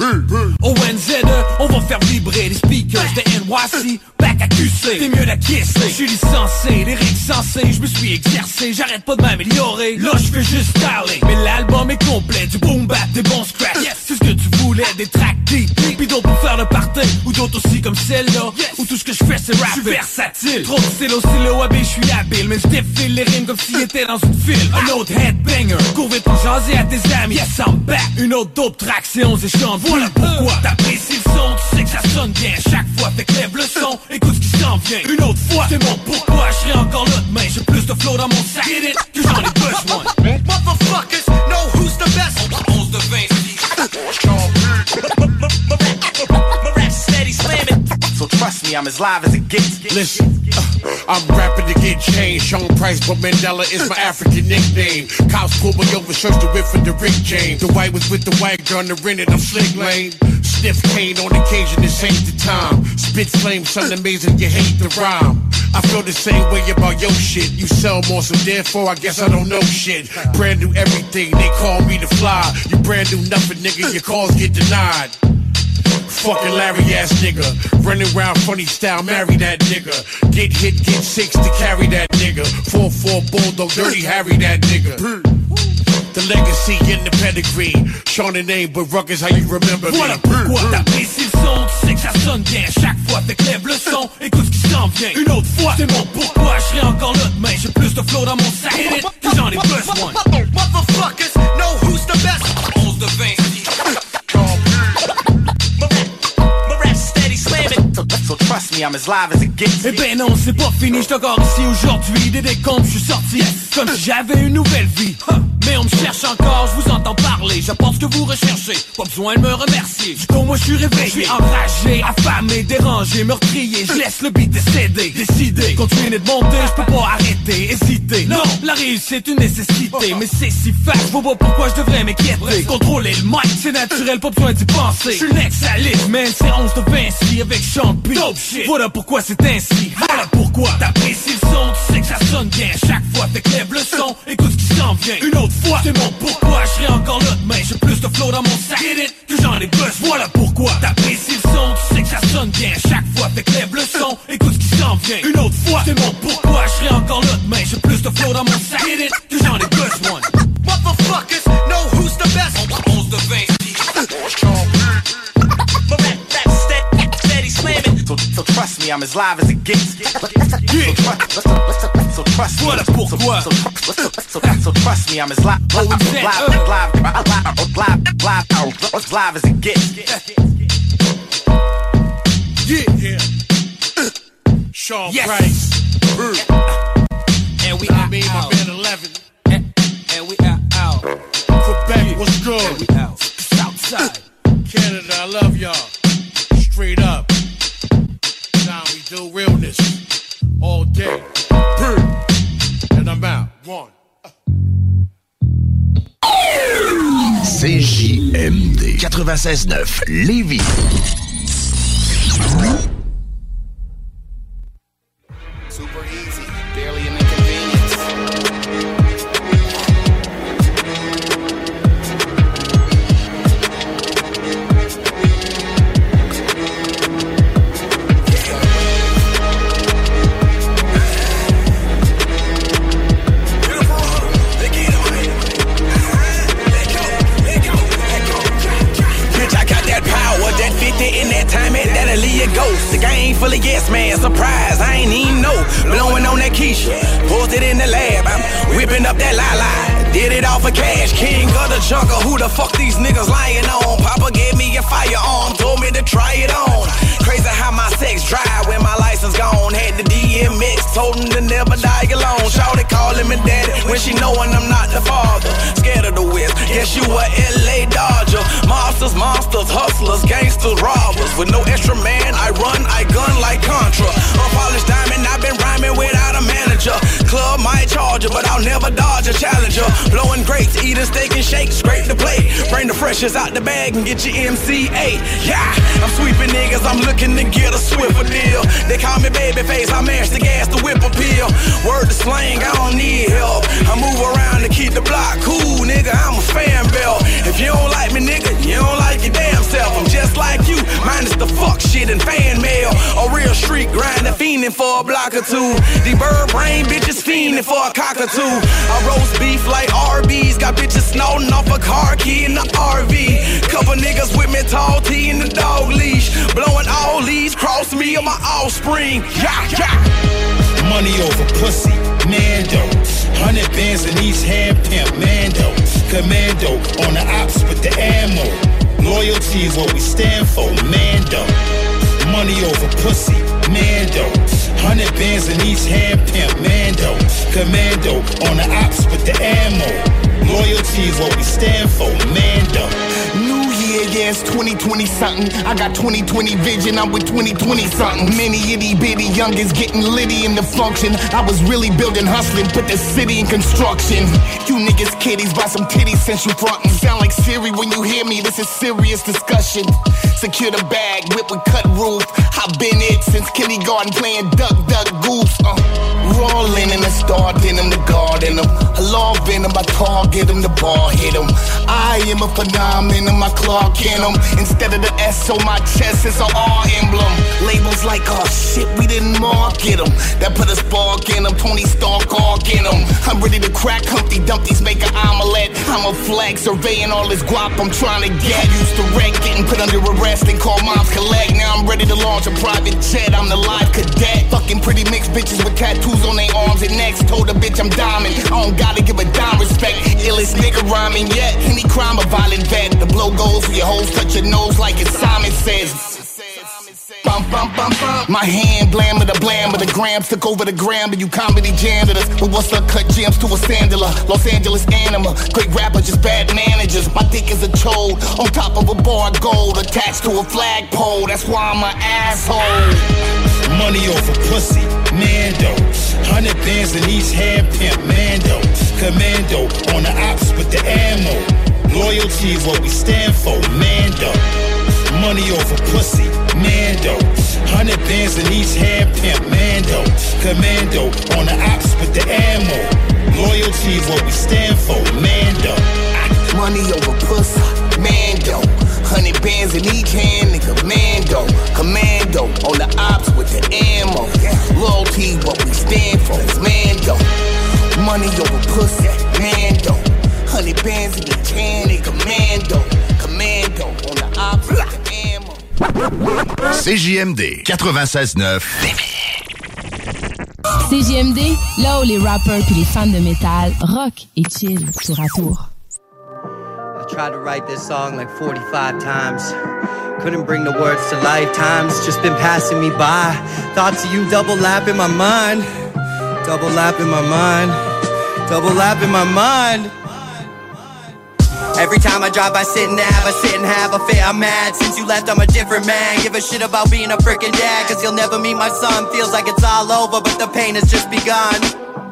Speaker 11: ONZ, on va faire vibrer les speakers de NYC. Back à QC, t'es mieux d'acquiescer. Je suis licencié, les règles sensées, je me suis exercé, j'arrête pas de m'améliorer. Là, je fais juste parler. Mais l'album est complet, du boom bap, des bons scratch. C'est ce que tu voulais, des tracks deep. D'autres pour faire le party, ou d'autres aussi comme celle-là. Où tout ce que je fais c'est rap. Je suis versatile. Trop de stylo, stylo, je suis habile. Mais je défile les rimes comme s'il était dans une file. Un autre headbanger. Cours vite pour jaser à tes amis. Yes, I'm back. Une autre dope track, c'est 11 et chante. Voilà pourquoi t'apprécies le son? Tu sais que ça sonne bien chaque fois. Fait que lève le son. Écoute ce qui s'en vient. Une autre fois. C'est mon pourquoi. Je serai encore là demain. J'ai plus de flow dans mon sac. Get it? Que j'en ai besoin.
Speaker 28: Motherfuckers know who's the best.
Speaker 11: 11 de 20.
Speaker 28: My rap
Speaker 26: trust me, I'm as live as it gets.
Speaker 11: Listen, uh,
Speaker 26: I'm rapping to get changed. Sean Price, but Mandela is my African nickname. Cops pulled me over, searched the whip for the Rick James. The white was with the white girl, the rented, I'm slick lane. Sniff cane on occasion, this ain't the time. Spit flame, something amazing, you hate the rhyme. I feel the same way about your shit. You sell more, so therefore I guess I don't know shit. Brand new everything, they call me the fly. You brand new nothing, nigga, your calls get denied. Fucking Larry ass nigga. Running around funny style, marry that nigga. Get hit, get six to carry that nigga. 4-4 Bulldog, dirty Harry that nigga. The legacy in the pedigree. Sean the name, but Ruckus, how you remember me?
Speaker 11: Voilà pourquoi t'apprécies le son, tu sais que ça sonne bien Chaque fois t'éclèves le son, écoute ce qui s'en vient Une autre fois, c'est mon pourquoi, je serai encore là demain J'ai plus de flow dans mon sac, que j'en ai besoin
Speaker 29: Motherfuckers I'm as live as it gets.
Speaker 11: Eh ben non, c'est pas fini, j'suis encore ici aujourd'hui Des décomptes, j'suis sorti comme si j'avais une nouvelle vie. Mais on me cherche encore, je vous entends parler J'apporte ce que vous recherchez, pas besoin de me remercier coup moi je suis réveillé, je suis enragé, affamé, dérangé, meurtrier. Je laisse le beat décéder, décider. Continuer de monter, je peux pas arrêter, hésiter. Non, la réussite est une nécessité. Mais c'est si fast, je vois pas pourquoi je devrais m'inquiéter. Contrôler le mic, c'est naturel, pas besoin d'y penser. Je suis next à liste, man, c'est 11 de Vinci avec Sean P Dope shit, voilà pourquoi c'est ainsi. Voilà pourquoi t'apprécies le son, que ça sonne bien. Chaque fois t'éclèves le son, écoute ce qui s'en vient. Une autre fois, c'est mon pourquoi, je serai encore là demain. J'ai plus de flow dans mon sac, hit it, que j'en ai besoin. Voilà pourquoi. T'apprécies le son, tu sais que ça sonne bien. Chaque fois t'éclèves le son, écoute ce qui s'en vient. Une autre fois, c'est mon pourquoi, je serai encore là demain. J'ai plus de flow dans mon sac, hit it, que j'en ai
Speaker 29: Motherfuckers know who's the best.
Speaker 11: 11 de 20
Speaker 29: I'm as live as it gets. So, trust, me. So, trust me, I'm as live, live, live, live, live, live, live, as live as it gets.
Speaker 26: Yeah,
Speaker 11: Yes.
Speaker 26: Price. Uh.
Speaker 11: And we
Speaker 26: I
Speaker 11: out,
Speaker 26: mean, my band 11.
Speaker 11: And we out, out
Speaker 26: Quebec, what's good?
Speaker 11: Southside
Speaker 26: Canada, I love y'all. Straight up. Realness all day. And I'm out. One.
Speaker 30: CJMD 96.9 Lévis.
Speaker 31: Game full of yes man, surprise, I ain't even know. Blowing on that Keisha, posted in the lab, I'm whipping up that la Did it all for cash, king of the jungle. Who the fuck these niggas lying on? Papa gave me a firearm, told me to try it on. Crazy how my sex drive when my license gone. Had the DMX, told him to never die alone. Shawty calling me daddy when she knowing I'm not the father. Scared of the West, guess you a LA Dodger. Monsters, monsters, hustlers, gangsters, robbers. With no extra man, I run, I gun like Contra. Unpolished diamond, I've been rhyming without a manager. Club might charge you, but I'll never dodge a challenger. Blowing grapes, eating steak and shake, scrape the plate. Bring the freshers out the bag and get your MCA. Yeah, I'm sweeping niggas, I'm looking to get a swifter deal. They call me babyface, I mash the gas to whip appeal. Word to slang, I don't need help. I move around to keep the block cool, nigga. I'm a fan belt. If you don't like me, nigga, you don't like your damn self. I'm just like you, minus the fuck shit and fan mail. A real street grinder, fiending for a block or two. The bird brain bitches fiending for a cockatoo. I roast beef like Arby's, got bitches snorting off a car key in the RV. Couple niggas with me, tall T in the dog leash. Blowing all leads, cross me or my offspring. Yeah, yeah.
Speaker 32: Money over pussy, Mando. Hundred bands in each hand, pimp, Mando. Commando on the ops with the ammo. Loyalty is what we stand for, Mando. Money over pussy, Mando. Hundred bands in each hand, pimp, Mando. Commando on the ops with the ammo. Loyalty is what we stand for, Mando.
Speaker 29: Yeah, it's 2020.
Speaker 32: 2020 something. I got 2020 vision, I'm with 2020 something. Many itty bitty youngins getting litty in the function. I was really building, hustling, put the city in construction. You niggas kiddies buy some titties since you frontin'. Sound like Siri when you hear me, this is serious discussion. Secure the bag, whip with cut roof. I've been it since kindergarten playing duck, duck, goose. Uh, rolling in the star denim, the garden them. I love venom, I target them, the ball hit them. I am a phenomenon, my Clark in them. Instead of the S on my chest, it's a R emblem. Labels like, oh shit, we didn't market them. That put a spark in them, Tony Stark arc in them. I'm ready to crack Humpty Dumpty's, make an omelet. I'm a flag surveying all this guap I'm trying to get. Used to wreck, getting put under arrest and call moms collect. Now I'm ready to launch a private jet, I'm the live cadet. Fucking pretty mixed bitches with tattoos on their arms and necks. Told a bitch I'm diamond, I don't gotta give a dime respect. Illest nigga rhyming yet. Any crime a violent vet. The blow goes for your hoes, touch your nose like it's Simon says. Bum, bum, bum, bum. My hand blam with the blam with the grams took over the gram, but you comedy us. But what's up, cut gems to a sandala? Los Angeles anima, great rapper, just bad managers. My dick is a chode on top of a bar of gold attached to a flagpole. That's why I'm an asshole.
Speaker 33: Money over pussy, Mando. Hundred bands in each hand, pimp, Mando. Commando on the ops with the ammo. Loyalty is what we stand for, Mando. Money over pussy, Mando. Hundred bands in each hand, pimp, Mando. Commando on the ops with the ammo. Loyalty is what we stand for, Mando.
Speaker 32: Money over pussy, Mando. Hundred bands in each hand, nigga, Mando. Commando on the ops with the ammo. Loyalty, what we stand for is Mando. Money over pussy, Mando. Hundred bands in each hand, nigga, Mando.
Speaker 34: CJMD 96.9
Speaker 35: CJMD, là où les rappers puis les fans de métal rock et chill tour à tour.
Speaker 36: I tried to write this song like 45 times. Couldn't bring the words to life. Time's just been passing me by. Thoughts of you double lap in my mind. Double lap in my mind. Double lap in my mind. Every time I drive, I sit and have, I sit and have a fit. I'm mad since you left. I'm a different man. Give a shit about being a freaking dad, cause you'll never meet my son. Feels like it's all over, but the pain has just begun.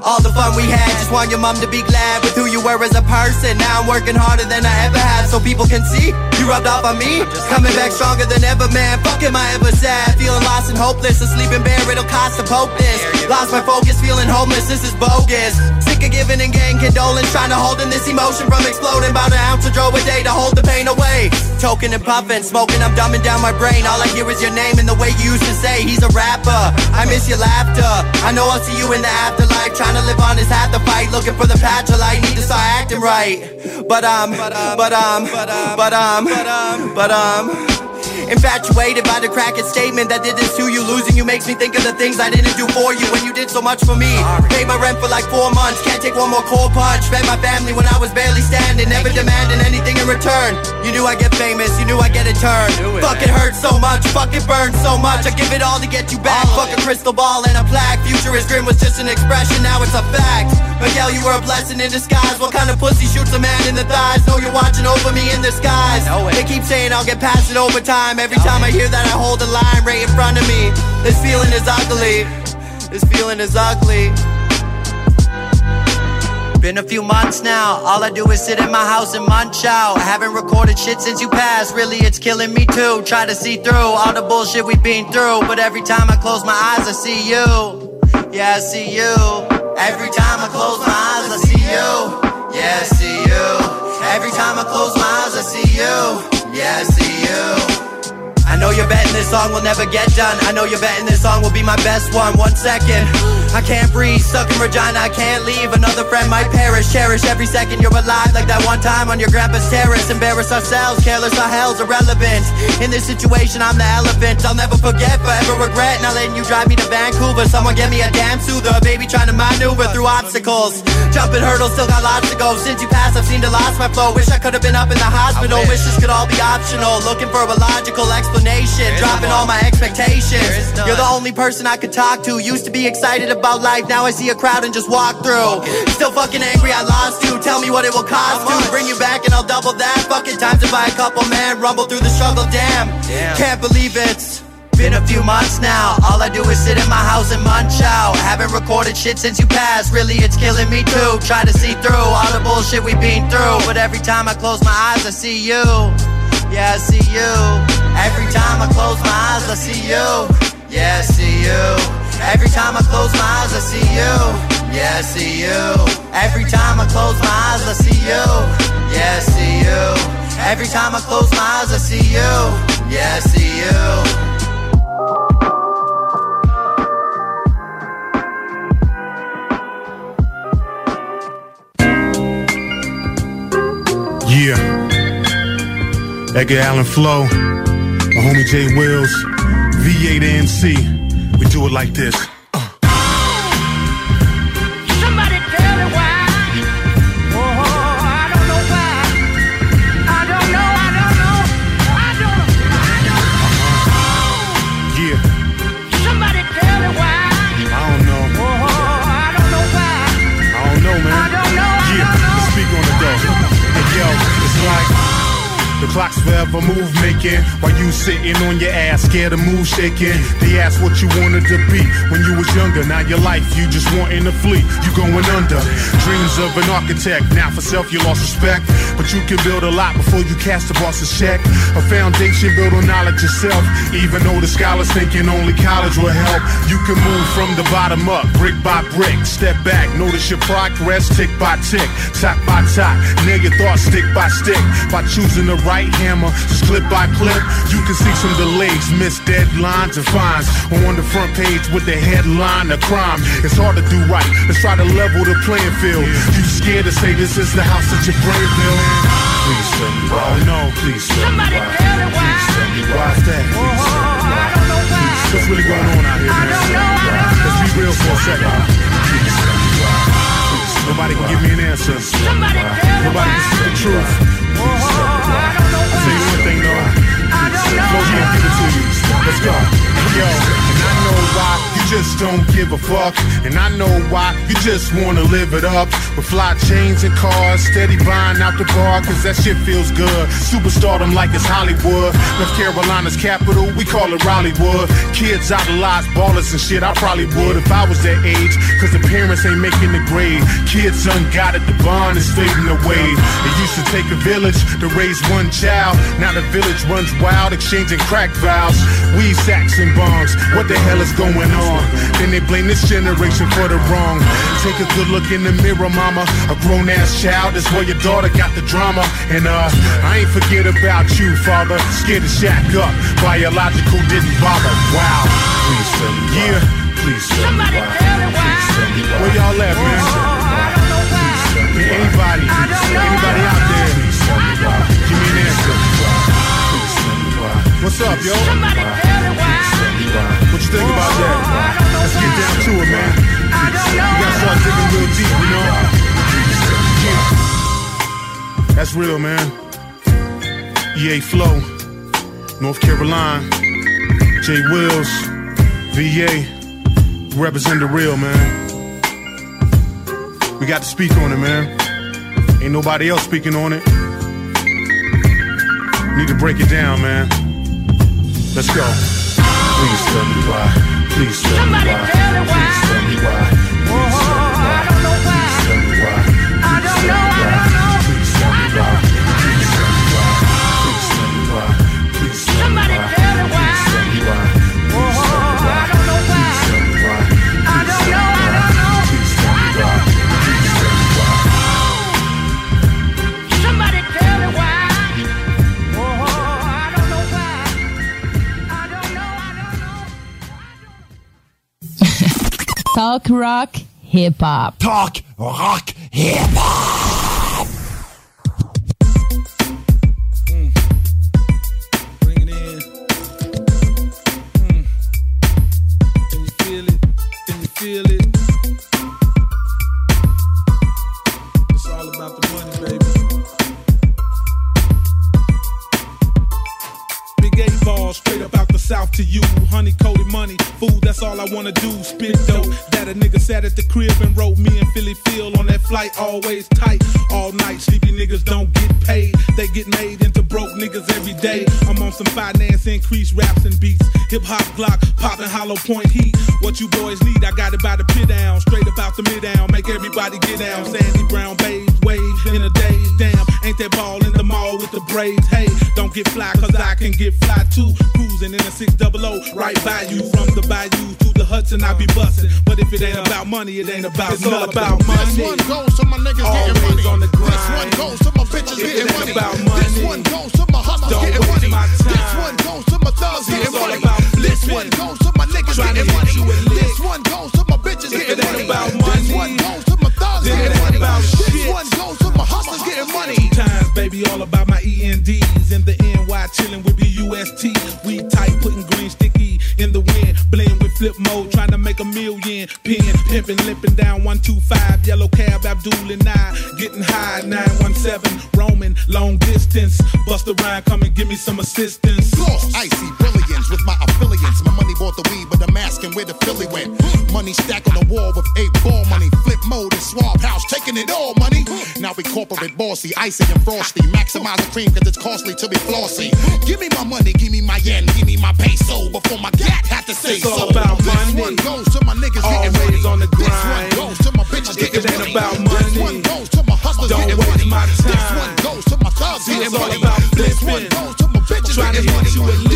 Speaker 36: All the fun we had, just want your mom to be glad with who you were as a person. Now I'm working harder than I ever have, so people can see you rubbed off on me. Coming back stronger than ever, man. Fuck am I ever sad? Feeling lost and hopeless, asleep in bed, it'll cost a poke this. Lost my focus, feeling homeless, this is bogus. Sick of giving and getting condolence, trying to hold in this emotion from exploding. About an ounce of Joe a day to hold the pain away. Toking and puffing, smoking, I'm dumbing down my brain. All I hear is your name and the way you used to say he's a rapper. I miss your laughter. I know I'll see you in the afterlife. Trying to live on is half the fight. Looking for the patch of light, need to start acting right. But I'm, but I'm, but I'm, but um, but um. Infatuated by the cracked statement that did this to you. Losing you makes me think of the things I didn't do for you when you did so much for me. Paid my rent for like four months, can't take one more cold punch. Fed my family when I was barely standing, never demanding anything in return. You knew I get famous, you knew I get a turn. Fuck it hurts so much, fuck it burns so much. I give it all to get you back. Fuck a crystal ball and a plaque. Future is grim was just an expression, now it's a fact. Miguel, you were a blessing in disguise. What kind of pussy shoots a man in the thighs? Know you're watching over me in disguise. They keep saying I'll get past it over time. Every time I hear that, I hold the line right in front of me. This feeling is ugly. This feeling is ugly. Been a few months now, all I do is sit in my house and munch out. I haven't recorded shit since you passed, really it's killing me too. Try to see through all the bullshit we've been through, but every time I close my eyes, I see you. Yeah, I see you. Every time I close my eyes, I see you. Yeah, I see you. Every time I close my eyes, I see you. Yeah, I see you. I know you're betting this song will never get done. I know you're betting this song will be my best one. One second. I can't breathe, stuck in Regina, I can't leave. Another friend might perish. Cherish every second you're alive, like that one time on your grandpa's terrace. Embarrass ourselves, careless, our hell's irrelevant. In this situation, I'm the elephant. I'll never forget, forever regret. Not letting you drive me to Vancouver. Someone get me a damn soother. Baby trying to maneuver through obstacles. Jumping hurdles, still got lots to go. Since you passed, I've seen to lost my flow. Wish I could have been up in the hospital. Wish this could all be optional. Looking for a logical explanation. Dropping all my expectations. You're the only person I could talk to. Used to be excited about about life, now I see a crowd and just walk through. Still fucking angry, I lost you. Tell me what it will cost to bring you back and I'll double that. Fucking time to buy a couple, man. Rumble through the struggle, damn. Can't believe it's been a few months now. All I do is sit in my house and munch out. Haven't recorded shit since you passed. Really, it's killing me too. Try to see through all the bullshit we've been through. But every time I close my eyes, I see you. Yeah, I see you. Every time I close my eyes, I see you. Yeah, I see you. Every time I close my eyes, I see you. Yeah, I see you. Every time I close my eyes, I see you. Yeah, I see you. Every time I close my eyes, I see you. Yeah, I see you.
Speaker 37: Yeah. Edgar Allan Flow, my homie Jay Wills, VA to NC. We do it like this. Clock's forever move making while you sitting on your ass, scared of move shaking. They ask what you wanted to be when you was younger. Now your life, you just wanting to flee. You going under. Dreams of an architect. Now for self, you lost respect. But you can build a lot before you cast the boss's check. A foundation built on knowledge yourself. Even though the scholars thinking only college will help. You can move from the bottom up, brick by brick. Step back, notice your progress, tick by tick, top by top. Nail your thoughts stick by stick. By choosing the right hammer, just clip by clip. You can see some delays, missed deadlines and fines. On the front page with the headline of crime. It's hard to do right. Let's try to level the playing field. You scared to say this is the house that your brain built? Please tell me why. No, please tell me why. Please tell me why. Please tell me why. Please, what's really going on out don't give a fuck. And I know why you just wanna live it up. With fly chains and cars, steady buying out the bar, cause that shit feels good. Superstardom like it's Hollywood. North Carolina's capital, we call it Raleighwood. Kids idolize ballers and shit, I probably would if I was their age. Cause the parents ain't making the grade. Kids unguided, the bond is fading away. It used to take a village to raise one child. Now the village runs wild, exchanging crack vows. Weed sacks and bongs. What the hell is going on? Then they blame this generation for the wrong. Take a good look in the mirror, mama. A grown ass child is where your daughter got the drama. And uh, I ain't forget about you, father. Scared to shack up. Biological didn't bother. Wow. Please tell me why. Yeah. Please tell me why. Please tell me why. Where y'all at, man? Please tell me why. Anybody? Anybody out there? Please tell me why. Give me an answer. Please tell me why. What's up, yo? What you think about that? Let's get down to it, man. We gotta start digging real deep, you know? That's real, man. EA Flow, North Carolina, Jay Wills, VA, represent the real, man. We got to speak on it, man. Ain't nobody else speaking on it. Need to break it down, man. Let's go. Please tell me why. Please tell me why. Please tell me why.
Speaker 35: Talk rock, hip hop.
Speaker 34: Talk rock, hip hop.
Speaker 38: I wanna do. Spit dope. That a nigga sat at the crib and wrote me and Philly Phil on that flight, always tight. All night, sleepy niggas don't get paid. They get made into broke niggas every day. I'm on some finance increase raps and beats. Hip hop Glock, popping hollow point heat. What you boys need, I got it by the pit down. Straight about the mid down, make everybody get down. Sandy Brown, babes, waves in a daze. Damn, ain't that ball in the mall with the braids? Hey, don't get fly, cause I can get fly too. Cruising in a 6 right by you. From the bayou to the Hudson, I be busting. But if it ain't about money, it ain't about It's all about money.
Speaker 12: This one goes to my niggas
Speaker 38: Always
Speaker 12: getting money.
Speaker 38: on the grind.
Speaker 12: This one goes to my bitches
Speaker 38: it
Speaker 12: getting money.
Speaker 38: about
Speaker 12: This one goes to my hustlers
Speaker 38: don't
Speaker 12: getting money.
Speaker 38: my time.
Speaker 12: This one goes to my thugs getting money. This one goes to my niggas getting money. This one goes to my bitches
Speaker 38: If
Speaker 12: getting
Speaker 38: it ain't
Speaker 12: money.
Speaker 38: about
Speaker 12: This one goes to thugs
Speaker 38: then it
Speaker 12: getting money.
Speaker 38: about
Speaker 12: This
Speaker 38: shit.
Speaker 12: one goes to my hustlers getting money.
Speaker 38: Times, baby, all about my ENDs. In the NY, chilling with BUST. We tight, putting green sticky in the wind. Blend with flip mode, trying to make a million. Pin, pimping, limping down 125. Yellow cab, Abdul and I. Getting high, 917. Roaming, long distance. Bust a rhyme, come and give me some assistance.
Speaker 12: Lost icy brilliance with my affiliates. My money bought the weed, but I'm asking where the Philly went. Money stacked on the wall with eight ball money. Flip mode and Suave House, taking it all money. Now we corporate bossy, icy and frosty. Maximize the cream cause it's costly to be flossy. Give me my money, give me my yen, give me my peso before my gat had to say
Speaker 38: It's all
Speaker 12: so.
Speaker 38: about
Speaker 12: this
Speaker 38: money.
Speaker 12: one goes to my niggas getting
Speaker 38: Always
Speaker 12: money.
Speaker 38: on the grind.
Speaker 12: This one goes to my bitches getting
Speaker 38: it ain't
Speaker 12: money.
Speaker 38: about
Speaker 12: This
Speaker 38: money,
Speaker 12: one goes to my hustlers
Speaker 38: don't
Speaker 12: getting
Speaker 38: waste
Speaker 12: money.
Speaker 38: my time.
Speaker 12: This one goes to my thugs getting money.
Speaker 38: about
Speaker 12: This one goes to my bitches getting money.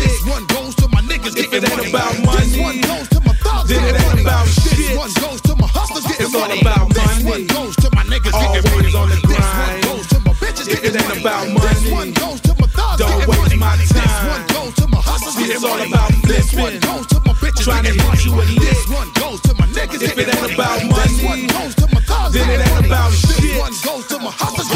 Speaker 38: It ain't
Speaker 12: money.
Speaker 38: about
Speaker 12: This
Speaker 38: money,
Speaker 12: one goes to my thugs
Speaker 38: then it ain't
Speaker 12: money.
Speaker 38: about
Speaker 12: This
Speaker 38: shit.
Speaker 12: one goes to my hustlers getting
Speaker 38: It's all
Speaker 12: money.
Speaker 38: about
Speaker 12: This
Speaker 38: money.
Speaker 12: one goes to my niggas getting money.
Speaker 38: on the
Speaker 12: This one goes to my bitches
Speaker 38: If it
Speaker 12: getting
Speaker 38: ain't
Speaker 12: money.
Speaker 38: about
Speaker 12: This
Speaker 38: money,
Speaker 12: one goes to my thugs
Speaker 38: don't waste
Speaker 12: money.
Speaker 38: my
Speaker 12: This
Speaker 38: time.
Speaker 12: one goes to my hustlers getting
Speaker 38: it's all
Speaker 12: money.
Speaker 38: about
Speaker 12: This one goes to my bitches
Speaker 38: Trying to
Speaker 12: getting
Speaker 38: hit
Speaker 12: money.
Speaker 38: you with
Speaker 12: This one goes to my niggas
Speaker 38: If it
Speaker 12: getting
Speaker 38: ain't
Speaker 12: money.
Speaker 38: about
Speaker 12: This
Speaker 38: money,
Speaker 12: one goes to my thugs
Speaker 38: then it
Speaker 12: getting
Speaker 38: ain't
Speaker 12: money.
Speaker 38: about
Speaker 12: This
Speaker 38: shit.
Speaker 12: one goes to my hustlers getting money.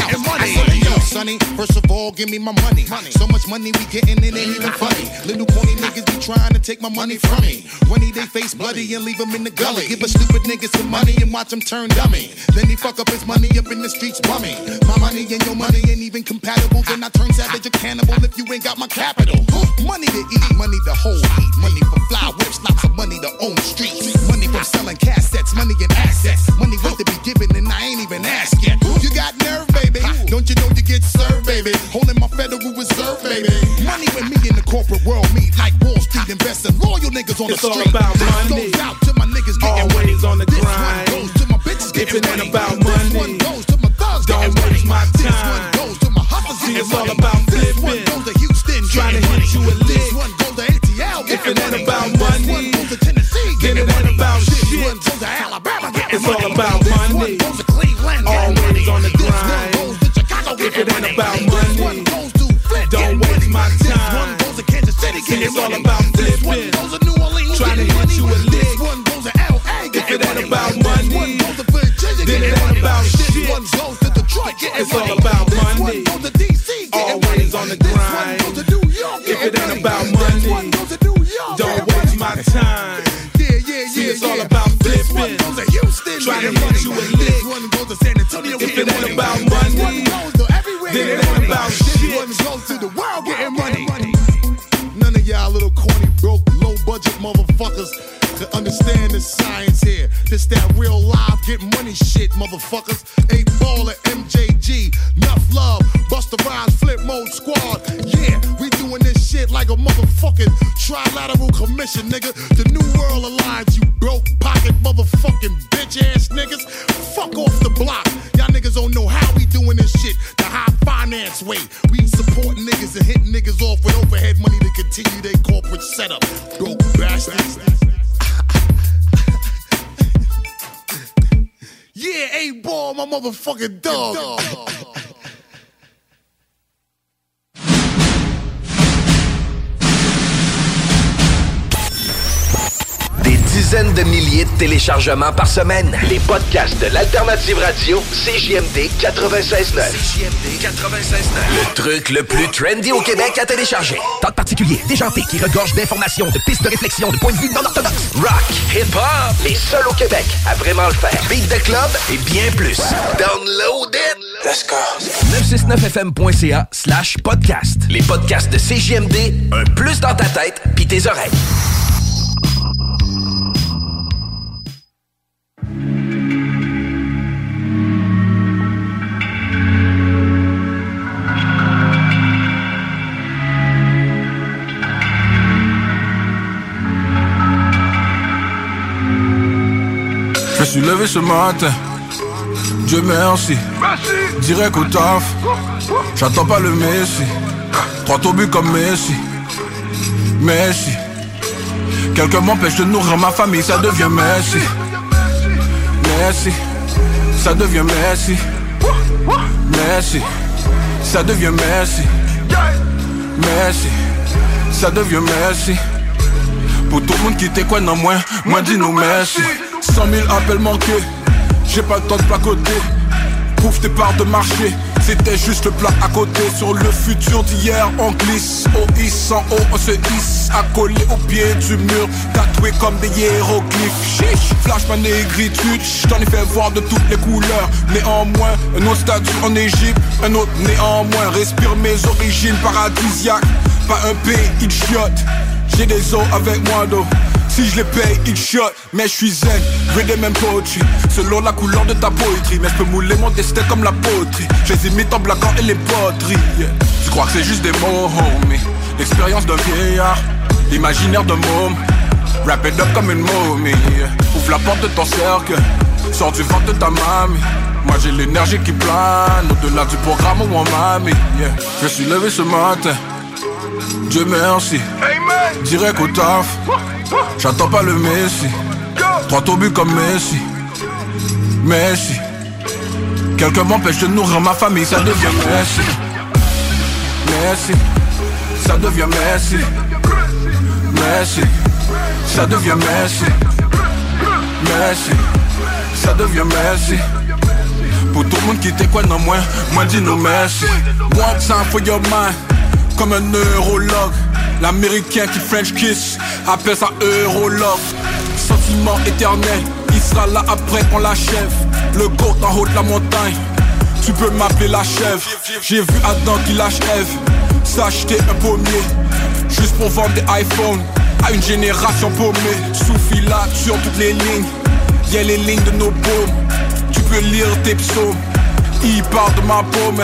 Speaker 12: Yo, sonny, first of all, give me my money. So much money we getting, it ain't even funny. Little corny niggas be trying to take my money from me. When he they face bloody and leave him in the gully. Give a stupid nigga some money and watch him turn dummy. Then he fuck up his money up in the streets bummy. My money and your money ain't even compatible. Then I turn savage or cannibal if you ain't got my capital. Money to eat, money to hold money for fly whips, lots of money to own streets. Money from selling cassettes, money and assets. Money worth to be given and I ain't even asked yet. You got nerve, baby. Don't you know you get served, baby? Holding my Federal Reserve, baby. Money when me in the corporate world meet like Wall Street investing. Loyal niggas on
Speaker 38: It's
Speaker 12: the
Speaker 38: all
Speaker 12: street.
Speaker 38: about
Speaker 12: This
Speaker 38: money.
Speaker 12: goes out to my niggas getting money.
Speaker 38: Always on the
Speaker 12: This
Speaker 38: grind.
Speaker 12: one goes to my bitches getting money.
Speaker 38: about
Speaker 12: This
Speaker 38: money,
Speaker 12: one goes to my thugs
Speaker 38: don't
Speaker 12: getting
Speaker 38: waste
Speaker 12: money.
Speaker 38: my
Speaker 12: This
Speaker 38: time.
Speaker 12: one goes to my hustlers getting
Speaker 38: it's all about
Speaker 12: This one
Speaker 38: flipping.
Speaker 12: goes to Houston
Speaker 38: Trying to hit
Speaker 12: money.
Speaker 38: you
Speaker 12: This
Speaker 38: lick.
Speaker 12: one goes to ATL
Speaker 38: If
Speaker 12: getting
Speaker 38: it ain't
Speaker 12: money.
Speaker 38: about
Speaker 12: This
Speaker 38: money,
Speaker 12: one goes to Tennessee getting money.
Speaker 38: about
Speaker 12: This one goes to Alabama getting
Speaker 38: It's all
Speaker 12: money.
Speaker 38: about it's all about
Speaker 12: This one
Speaker 38: flipping.
Speaker 12: goes to New Orleans
Speaker 38: Trying to hit you
Speaker 12: This
Speaker 38: lick.
Speaker 12: one goes to LA
Speaker 38: If it ain't about money,
Speaker 12: one goes to Virginia
Speaker 38: then it ain't about shit.
Speaker 12: one goes to Detroit getting
Speaker 38: It's all about
Speaker 12: This
Speaker 38: money.
Speaker 12: one goes to DC getting money.
Speaker 38: Always on the
Speaker 12: This one
Speaker 38: grind.
Speaker 12: goes to New York
Speaker 38: If it ain't
Speaker 12: money.
Speaker 38: about money,
Speaker 12: one goes to New York
Speaker 38: don't waste my time.
Speaker 12: Yeah, yeah,
Speaker 38: See,
Speaker 12: yeah,
Speaker 38: it's all about flipping.
Speaker 12: goes to Houston
Speaker 38: Trying to hit you
Speaker 12: This
Speaker 38: lick.
Speaker 12: one goes to San Antonio
Speaker 38: If it ain't
Speaker 12: money.
Speaker 38: about
Speaker 12: This one
Speaker 38: money,
Speaker 12: goes to everywhere
Speaker 38: then it ain't about shit.
Speaker 12: Budget motherfuckers can understand the science here. This that real live get money shit, motherfuckers. Eight ball MJG, enough love, Busta Rhymes, flip mode squad. Yeah, we doing this shit like a motherfucking trilateral commission, nigga. The New World Alliance, you broke pocket motherfucking bitch ass niggas. Fuck off the block. Y'all niggas don't know how we doing this shit the high finance way. We support niggas and hit niggas off with overhead money to continue their corporate setup. Broke bastards. Yeah, eight ball, my motherfucking dog.
Speaker 30: Des dizaines de milliers de téléchargements par semaine. Les podcasts de l'Alternative Radio, CJMD 96.9. CJMD 96.9. Le truc le plus trendy au Québec à télécharger. Tant particulier, déjanté, qui regorge d'informations, de pistes de réflexion, de points de vue non orthodoxes. Rock, hip-hop, les seuls au Québec à vraiment le faire. Beat the club et bien plus. Download it! Let's go. 969fm.ca slash podcast. Les podcasts de CJMD, un plus dans ta tête pis tes oreilles.
Speaker 39: Suis levé ce matin. Dieu merci. Direct au taf. J'attends pas le Messi. Trois au but comme Messi. Messi. Quelqu'un m'empêche de nourrir ma famille, ça devient Messi. Messi. Ça devient Messi. Messi. Ça devient Messi. Messi. Ça devient Messi. Pour tout le monde qui quoi, non, moins, moins dis-nous merci. 100 000 appels manqués, j'ai pas le temps de placoter. Pouf tes parts de marché, c'était juste le plat à côté. Sur le futur d'hier, on glisse. Au is, en haut, on se hisse. Accolé au pied du mur, tatoué comme des hiéroglyphes. Flash ma négritude, j't'en ai fait voir de toutes les couleurs. Néanmoins, un autre statut en Égypte, un autre néanmoins. Respire mes origines paradisiaques, pas un pays chiottes. J'ai des os avec moi d'eau. Si je les paye, ils shot, mais je suis zen, read même poetry. Selon la couleur de ta poétrie. Mais je peux mouler mon destin comme la poterie. Je les imite en blaguant et les poteries. Yeah. Tu crois que c'est juste des mots, homie? L'expérience d'un vieillard, l'imaginaire d'un môme. Wrap it up comme une momie. Ouvre la porte de ton cercle, sors du ventre de ta mamie. Moi j'ai l'énergie qui plane Au-delà du programme où on m'a mis. Yeah. Je suis levé ce matin. Dieu merci. Direct au taf J'attends pas le Messi. Trois but comme Messi. Messi. Quelqu'un m'empêche de nourrir ma famille Ça devient Messi. Messi. Ça devient Messi. Messi. Ça devient Messi. Messi. Ça devient Messi. Pour tout le monde qui quoi non moins Moi dis nous merci One time for your mind. Comme un neurologue L'américain qui French kiss appelle ça eurologue. Sentiment éternel, il sera là après qu'on l'achève. Le goat en haut de la montagne, tu peux m'appeler la chèvre. J'ai vu Adam qui lâche Eve, s'acheter un pommier Juste pour vendre des iPhones à une génération paumée. Sous sur toutes les lignes, y'a les lignes de nos paumes Tu peux lire tes psaumes, il parle de ma paume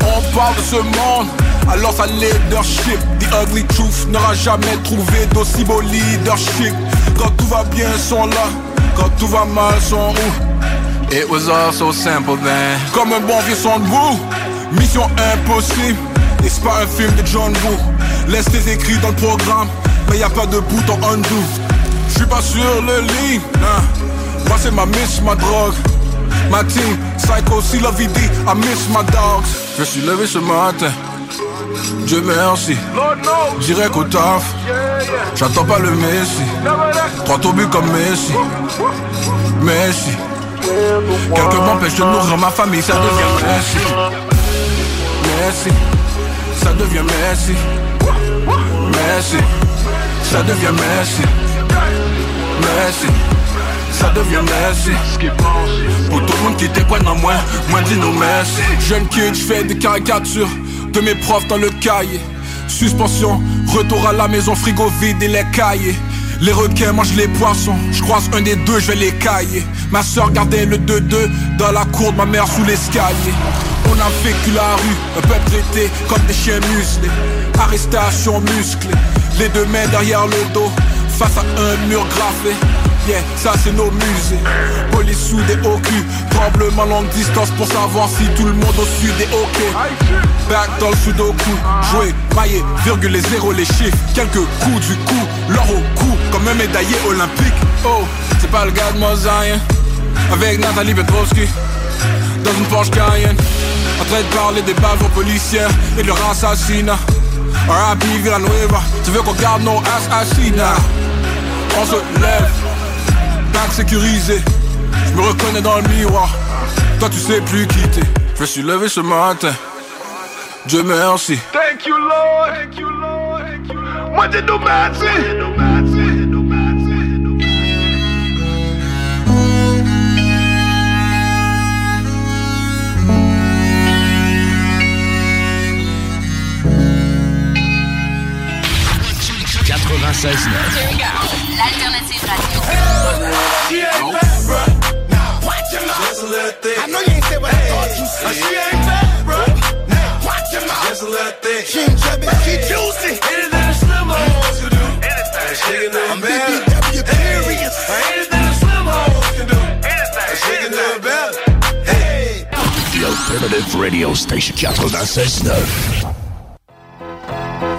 Speaker 39: On parle de ce monde alors sa leadership The ugly truth n'aura jamais trouvé d'aussi beau leadership. Quand tout va bien, sont là. Quand tout va mal, sont où? It was all so simple then. Comme un bon vieux son de Mission impossible. C'est pas un film de John Woo? Laisse tes écrits dans le programme. Mais y a pas de bouton undo. J'suis pas sur le lit hein. Moi c'est ma miss, ma drogue. Ma team, psycho, si la vie dit I miss my dogs. Je suis levé ce matin Dieu merci. Direct au taf. J'attends pas le Messi. Trois au but comme Messi. Messi. Quelqu'un m'empêche de nourrir ma famille, ça devient Messi. Messi. Ça devient Messi. Messi. Ça devient Messi. Messi. Ça devient Messi Pour tout le monde qui quoi non moins Moins dis nous merci Jeune kid, j'fais des caricatures de mes profs dans le cahier. Suspension, retour à la maison, frigo vide et les cahiers. Les requins mangent les poissons, je croise un des deux, je vais les cailler. Ma soeur gardait le 2-2 dans la cour de ma mère sous l'escalier. On a vécu la rue, un peuple traité comme des chiens musclés. Arrestation musclée, les deux mains derrière le dos, face à un mur graffé. Ça c'est nos musées. Police sous des hauts culs, tremblement longue distance pour savoir si tout le monde au sud est ok. Back dans le sudoku, jouer, mailler, virgule les zéros, les chiffres. Quelques coups du cou, l'or au cou, comme un médaillé olympique. Oh, c'est pas le gars de Mosaïen, avec Nathalie Petrovski, dans une Porsche Cayenne. En train de parler des bavures policières et de leur assassinat. R.I.P. Villanueva, tu veux qu'on garde nos assassinats? On se lève sécurisé. Je me reconnais dans le miroir. Toi, tu sais plus quitter. Je me suis levé ce matin. Dieu merci.
Speaker 27: Thank you, Lord. Thank you, Lord. Thank you, Lord. Moi, j'ai
Speaker 40: no
Speaker 35: L'alternative. Radio.
Speaker 27: She ain't bad, bruh. Watch your mouth. A little. I know you ain't what I. She ain't watch your mouth. A little. She ain't. She juicy. Can do. Anything. She can do do. Hey.
Speaker 34: The Alternative Radio Station 96.9.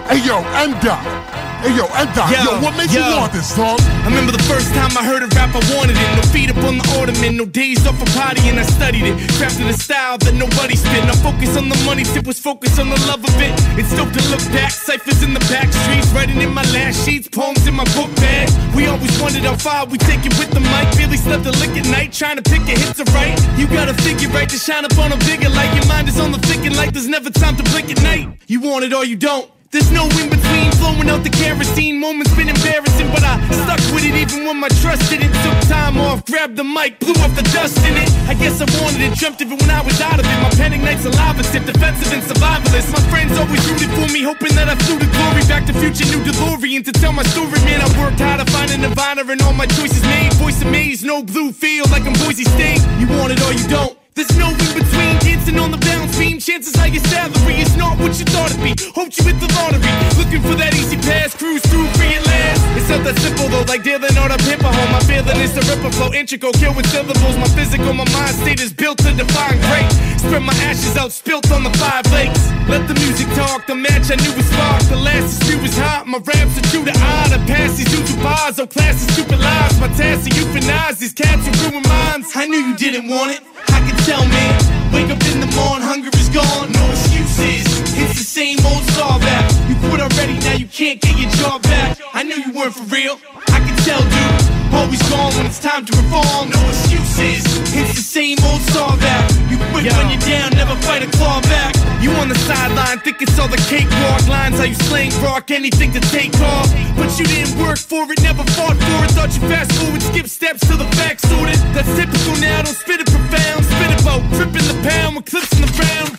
Speaker 41: Hey yo, M-Dot. Hey yo, M-Dot. Yo, what makes you want this, dog?
Speaker 38: I remember the first time I heard a rap, I wanted it. No feet up on the ottoman, no days off a potty, and I studied it. Crafted a style that nobody spit. Now focus on the money, tip was focused on the love of it. It's dope to look back, ciphers in the back streets, writing in my last sheets, poems in my book bag. We always wanted how far we take it with the mic. Barely slept a lick at night, trying to pick a hit to write. You gotta figure right to shine up on a bigger light. Your mind is on the thinking like there's never time to blink at night. You want it or you don't. There's no in between, flowing out the kerosene. Moments been embarrassing, but I stuck with it even when my trust didn't. Took time off, grabbed the mic, blew off the dust in it. I guess I wanted it, dreamt of it when I was out of it. My pen ignites a lava defensive and survivalist. My friends always rooted for me, hoping that I flew to glory. Back to future, new DeLorean to tell my story. Man, I worked hard to find a Nirvana and all my choices made. Voice of amazed, no blue field like I'm Boise State. You want it or you don't. There's no in between, dancing on the balance beam. Chances are your salary is not what you thought it'd be. Hoped you hit the lottery, looking for that easy pass, cruise through free at last. It's not that simple though, like dealing on a pimper home. My feeling is the ripper flow, integral, kill with syllables. My physical, my mind state is built to define great. Spread my ashes out, spilt on the five lakes. Let the music talk, the match I knew was sparked. The last is few was hot, my raps are true to eye. The past these YouTube bars, oh class is stupid lies. My task to euthanize these cats who ruin minds. I knew you didn't want it. I can tell, man. Wake up in the morning, hunger is gone, no excuses. It's the same old star back. Quit already, now you can't get your job back. I knew you weren't for real. I can tell, dude. Always gone when it's time to reform, no excuses. It's the same old star that You quit when you're down, never fight a claw back. You on the sideline, think it's all the cakewalk lines. How you slang rock, anything to take off. But you didn't work for it, never fought for it. Thought you fast forward, skip steps till the facts sorted. That's typical now, don't spit it profound. Spit it about tripping the pound with clips in the round.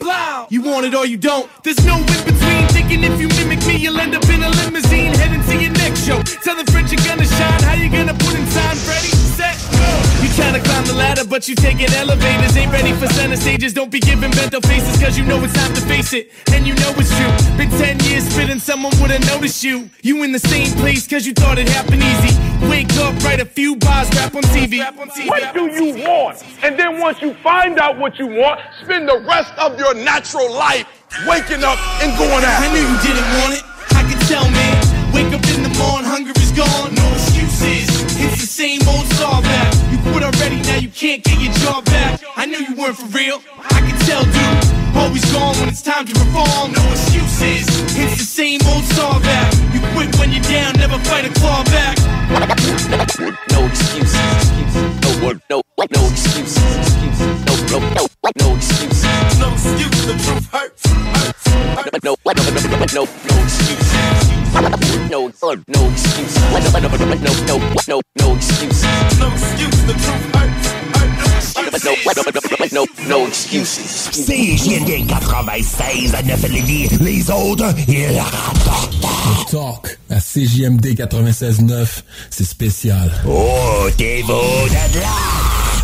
Speaker 38: You want it or you don't. There's no in between. Thinking if you mimic me, you'll end up in a limousine heading to your next show. Tell the French you're gonna shine. How you gonna ladder, but you taking elevators. Ain't ready for center stages. Don't be giving bento faces, cause you know it's time to face it. And you know it's true. Been 10 years spitting, someone would've noticed you. You in the same place, cause you thought it happened easy. Wake up, write a few bars, rap on TV.
Speaker 27: What do you want? And then once you find out what you want, spend the rest of your natural life waking up and going
Speaker 38: out.
Speaker 27: I
Speaker 38: knew you didn't want it. I could tell, man. Wake up in the morning, hunger is gone. No excuses. It's the same old star back. Quit already, now you can't get your job back. I knew you weren't for real. I could tell, dude. Always gone when it's time to reform. No excuses. It's the same old star back. You quit when you're down, never fight a claw back.
Speaker 42: No excuses. No, no, no excuses. No, no, no, no excuses.
Speaker 27: No excuse, the truth hurts. hurts.
Speaker 42: No,
Speaker 27: excuse,
Speaker 34: 96 à 9. Les autres, ils rapportent.
Speaker 40: Talk à CJMD 96.9, c'est spécial.
Speaker 34: Oh, t'es de là!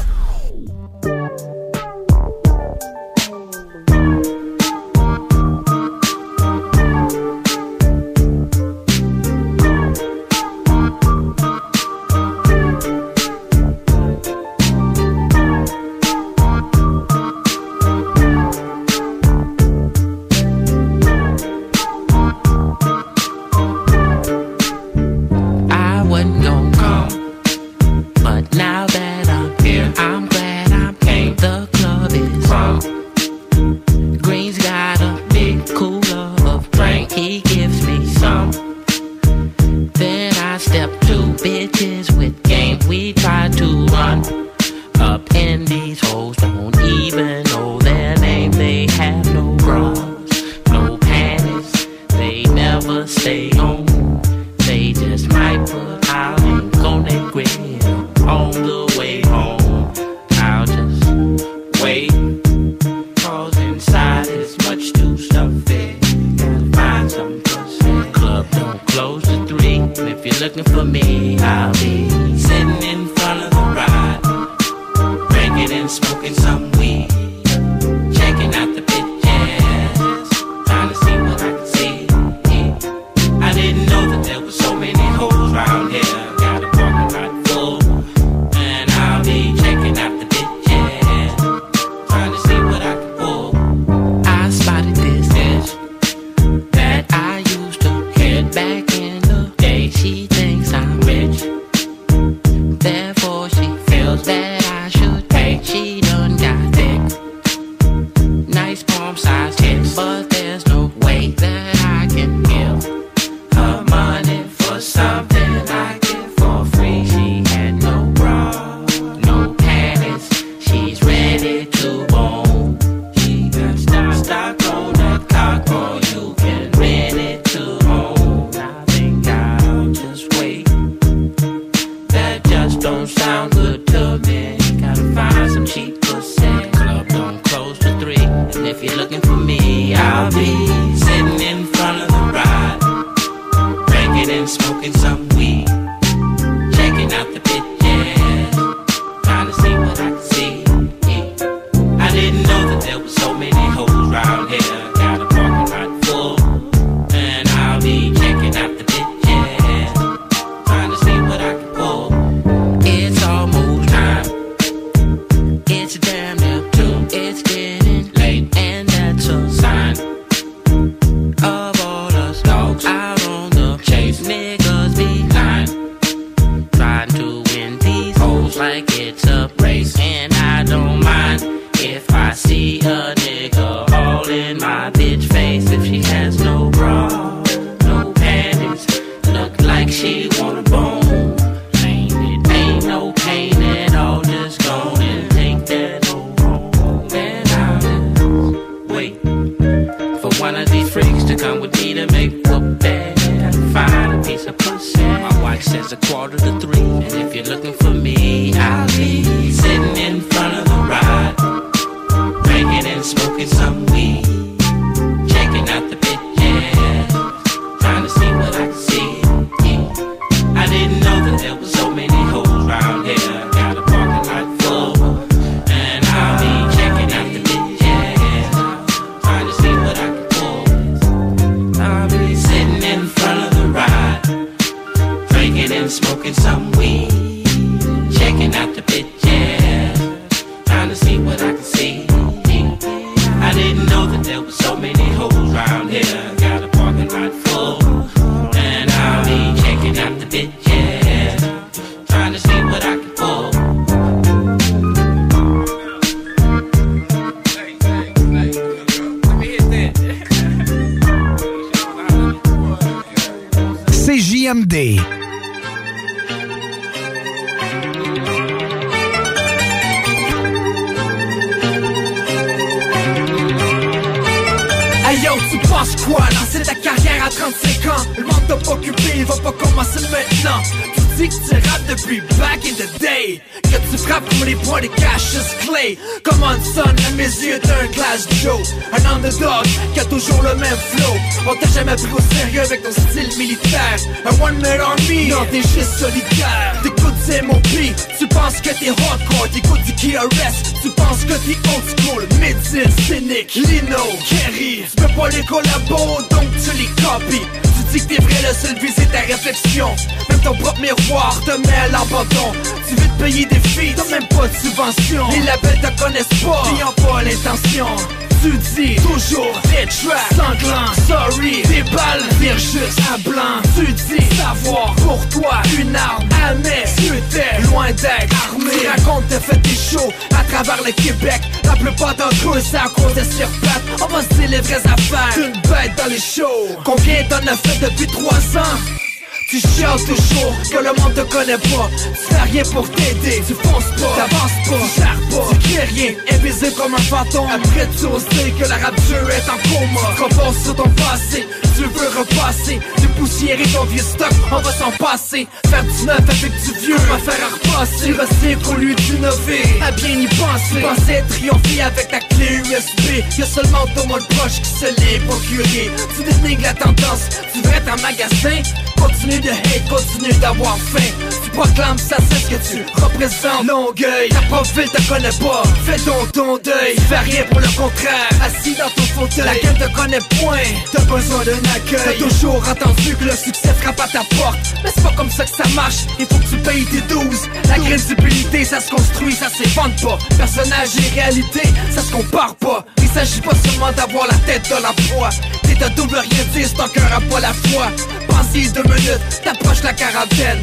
Speaker 11: toujours que le monde te connaît pas. Tu rien pour t'aider, tu fonces pas, t'avances pas, tu charres pas. Tu crées rien, invisible comme un fantôme. Après tu sais que la rap est en coma. Compose sur ton passé, tu veux repasser. Tu poussières et ton vieux stock, on va s'en passer. Ferdinand avec du vieux. Va faire repasser Recycle au lieu d'innover. A bien y penser. Penser triompher avec la clé USB Y'a seulement ton mode proche qui se l'est procuré Tu dénigres la tendance Tu vrai un magasin.
Speaker 18: Continue de hate, continue d'avoir faim. Tu proclames ça c'est ce que tu représentes. Longueuil Ta profil te connaît pas. Fais donc ton deuil. Fais rien pour le contraire. Assis dans ton fauteuil. La gueule te connaît point. T'as besoin d'un accueil. T'as toujours entendu que le succès frappe à ta porte. Mais c'est pas comme ça que ça marche, il faut que tu payes tes 12 La crédibilité ça se construit, ça s'évente pas. Personnage et réalité, ça se compare pas. Il s'agit pas seulement d'avoir la tête dans la foi. T'es un double rien dire, cœur à pas la foi. Pense-y deux minutes, t'approches la quarantaine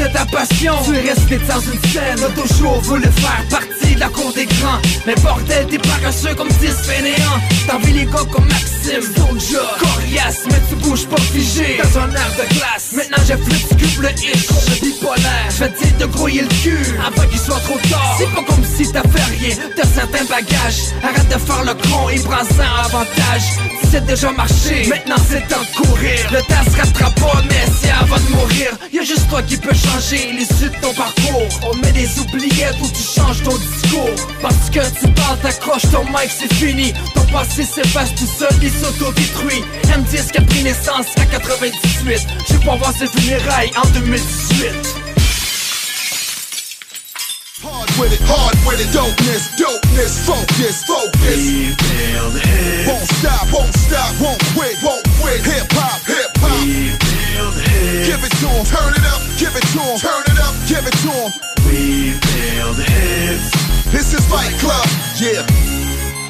Speaker 18: de ta passion, tu es resté dans une scène T'as toujours voulu faire partie de la cour des grands. Mais bordel, t'es paresseux comme 10 fainéants T'envies les gars comme Maxime, Soulja, Coriace Mais tu bouges pas figé. Dans un air de glace Maintenant j'ai plus de cube le hit contre bipolaire. Je vais dire de grouiller le cul avant qu'il soit trop tard. C'est pas comme si t'as fait rien de certains bagages. Arrête de faire le con et prends ça avantage C'est déjà marché, maintenant c'est temps de courir. Le temps se rattrape pas mais c'est avant de mourir. Y'a juste toi qui peux changer l'issue de ton parcours On met des oubliettes où tu changes ton discours Parce que tu parles, t'accroches ton mic, c'est fini Ton passé s'efface tout seul, il s'auto-détruit M10 qui a pris naissance à 98 Je vais pas voir ses funérailles en 2018
Speaker 43: Hard with it, hard with it, dopeness, dopeness, focus, focus. We build hits. Won't stop, won't stop, won't quit, won't quit. Hip hop, hip hop. We build hits. Give it to 'em, turn it up, give it to 'em, turn it up, give it to 'em. We build hits. This is Fight Club, yeah.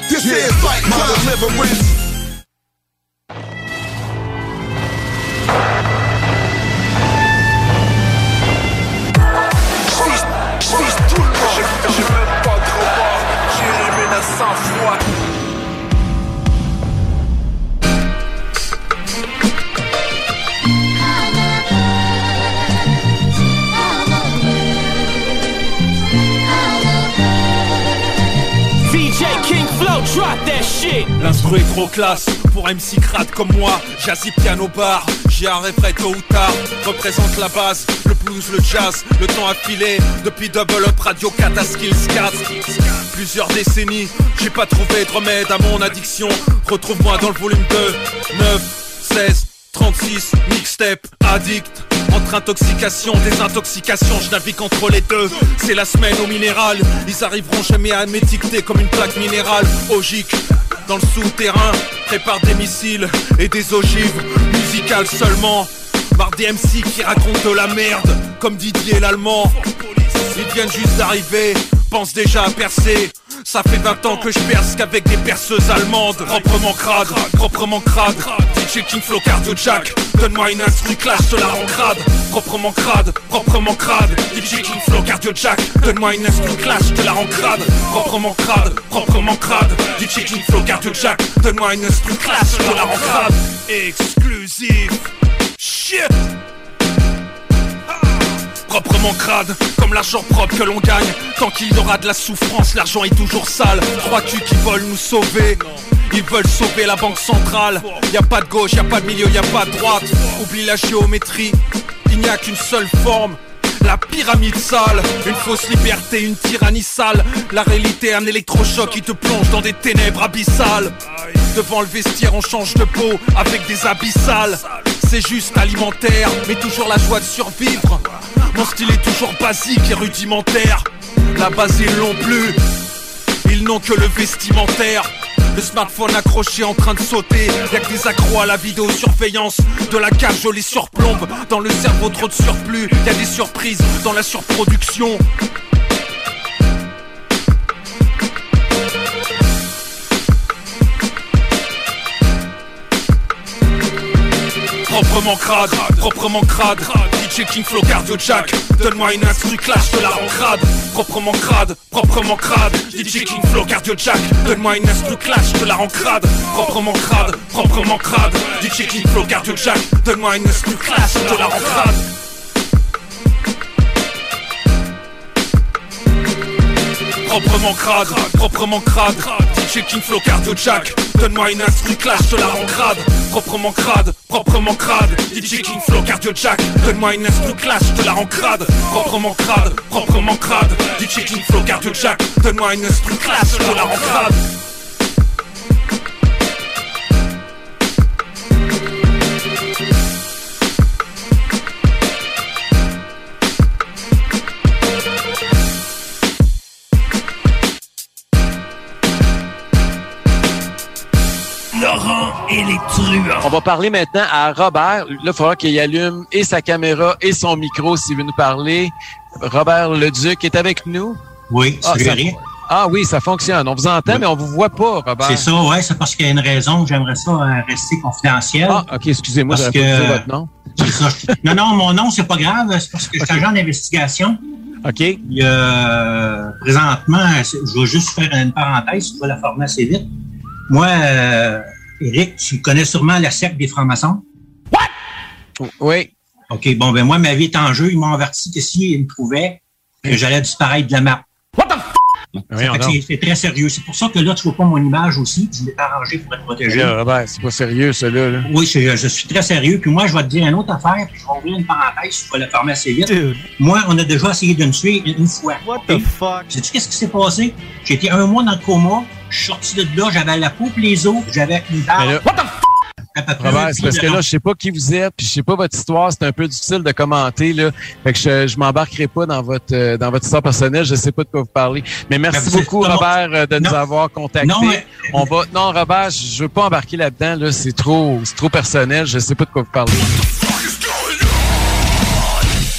Speaker 43: This is Fight Club. My deliverance.
Speaker 44: J'vise tout le monde pas de remords J'élimine à 100 fois
Speaker 45: L'instru est trop classe pour MC crade comme moi. Jazzy piano bar, j'y arriverai tôt ou tard. Représente la base, le blues, le jazz, le temps a filé depuis Double Up Radio 4 à Skills 4. Plusieurs décennies, j'ai pas trouvé de remède à mon addiction. Retrouve-moi dans le volume 2, 9, 16. 36, mixtape, addict Entre intoxication, désintoxication Je navigue entre les deux. C'est la semaine au minéral. Ils arriveront jamais à m'étiqueter comme une plaque minérale. Ogique dans le souterrain Prépare des missiles et des ogives Musicales seulement Marre des MC qui racontent la merde Comme Didier l'allemand. Ils viennent juste d'arriver Pensent déjà à percer. Ça fait 20 ans que je perce qu'avec des perceuses allemandes. Proprement crade, proprement crade. DJ King Flow Cardio Jack. Donne-moi une instru clash, je te la rends crade. Proprement crade, proprement crade. DJ King Flow Cardio Jack. Donne-moi une instru clash, je te la rends crade. Proprement crade, proprement crade. DJ King Flow Cardio Jack. Donne-moi une instru clash, je te la rends crade. Exclusif Shit proprement crade, comme l'argent propre que l'on gagne. Tant qu'il y aura de la souffrance, l'argent est toujours sale. Trois culs qui veulent nous sauver? Ils veulent sauver la banque centrale. Y a pas de gauche, y a pas de milieu, y a pas de droite. Oublie la géométrie, il n'y a qu'une seule forme. La pyramide sale, une fausse liberté, une tyrannie sale La réalité, un électrochoc qui te plonge dans des ténèbres abyssales Devant le vestiaire, on change de peau avec des abyssales C'est juste alimentaire, mais toujours la joie de survivre. Mon style est toujours basique et rudimentaire. La base ils l'ont plus, ils n'ont que le vestimentaire. Le smartphone accroché en train de sauter. Y'a que des accros à la vidéosurveillance. De la cage je les surplombe. Dans le cerveau trop de surplus. Y'a des surprises dans la surproduction Proprement crade, proprement crade. DJ King Flow Cardio Jack Donne-moi une instru clash, te la crade. Proprement crade, proprement crade. DJ King Flow Cardio Jack Donne-moi une instru clash, te la crade. Proprement crade, proprement crade. DJ King Flow Cardio Jack Donne-moi une instru clash, te la crade Proprement crade, proprement crade. DJ King Flow Cardio Jack. Donne-moi une instru clash, je la rends crade Proprement crade, proprement crade. DJ King Flow Cardio Jack. Donne-moi une instru clash, je la rends crade Proprement crade, proprement crade. DJ King Flow Cardio Jack. Donne-moi une instru clash, je la rends crade
Speaker 30: Laurent et les truands.
Speaker 46: On va parler maintenant à Robert. Là, il faudra qu'il allume et sa caméra et son micro s'il veut nous parler. Robert Leduc est avec nous.
Speaker 43: Oui,
Speaker 46: Ah,
Speaker 43: c'est
Speaker 46: ça-
Speaker 43: vrai.
Speaker 46: Ah oui, ça fonctionne. On vous entend, mais on vous voit pas, Robert.
Speaker 43: C'est ça, ouais, c'est parce qu'il y a une raison. J'aimerais ça euh, rester confidentiel.
Speaker 46: Ah, OK, excusez-moi,
Speaker 43: Parce
Speaker 46: pas
Speaker 43: que-
Speaker 46: dit votre nom.
Speaker 43: Ça. Non, non, mon nom, c'est pas grave. C'est parce que je suis agent d'investigation.
Speaker 46: OK.
Speaker 43: Il y a, euh, présentement, je vais juste faire une parenthèse, tu vas la former assez vite. Moi, euh, Eric, tu connais sûrement la secte des francs-maçons?
Speaker 46: Oui.
Speaker 43: OK, bon, ben moi, ma vie est en jeu. Ils m'ont averti que s'ils me trouvaient, que j'allais disparaître de la map. What the f***? C'est très sérieux. C'est pour ça que là, tu vois pas mon image aussi. Je l'ai arrangé pour être protégé.
Speaker 46: Robert, c'est pas sérieux, celui-là. là.
Speaker 43: Oui, je suis très sérieux. Puis moi, je vais te dire une autre affaire, puis je vais ouvrir une parenthèse, je vais la fermer assez vite. Moi, on a déjà essayé de me tuer une, une fois. What the fuck? Sais-tu qu'est-ce qui s'est passé? J'ai été un mois dans le coma, je suis sorti de là, j'avais la peau et les os, j'avais une barbe. What the
Speaker 46: Robert, c'est parce que là, je sais pas qui vous êtes, puis je sais pas votre histoire, c'est un peu difficile de commenter, là. Fait que je, je m'embarquerai pas dans votre euh, dans votre histoire personnelle, je sais pas de quoi vous parlez. Mais merci
Speaker 43: Mais vous êtes-
Speaker 46: beaucoup, Robert, euh, de nous
Speaker 43: non.
Speaker 46: avoir contactés.
Speaker 43: Non, mais-
Speaker 46: On va. Non, Robert, je je veux pas embarquer là-dedans, là. C'est trop, c'est trop personnel, je sais pas de quoi vous parlez.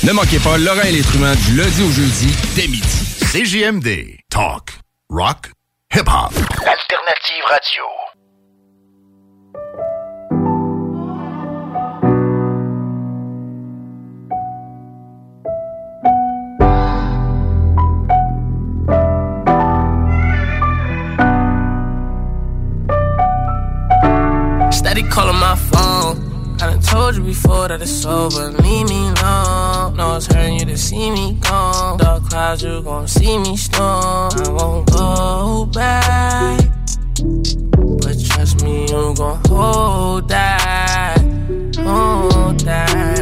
Speaker 5: Ne manquez pas Laurent et les du lundi au jeudi dès midi. CJMD. Talk. Rock. Hip-hop.
Speaker 47: Alternative Radio.
Speaker 48: Steady calling my phone. I done told you before that it's over. Leave me alone. No, it's hurting you to see me gone. Dark clouds, you gon' see me storm. I won't go back. But trust me, you gon' hold that. Hold that.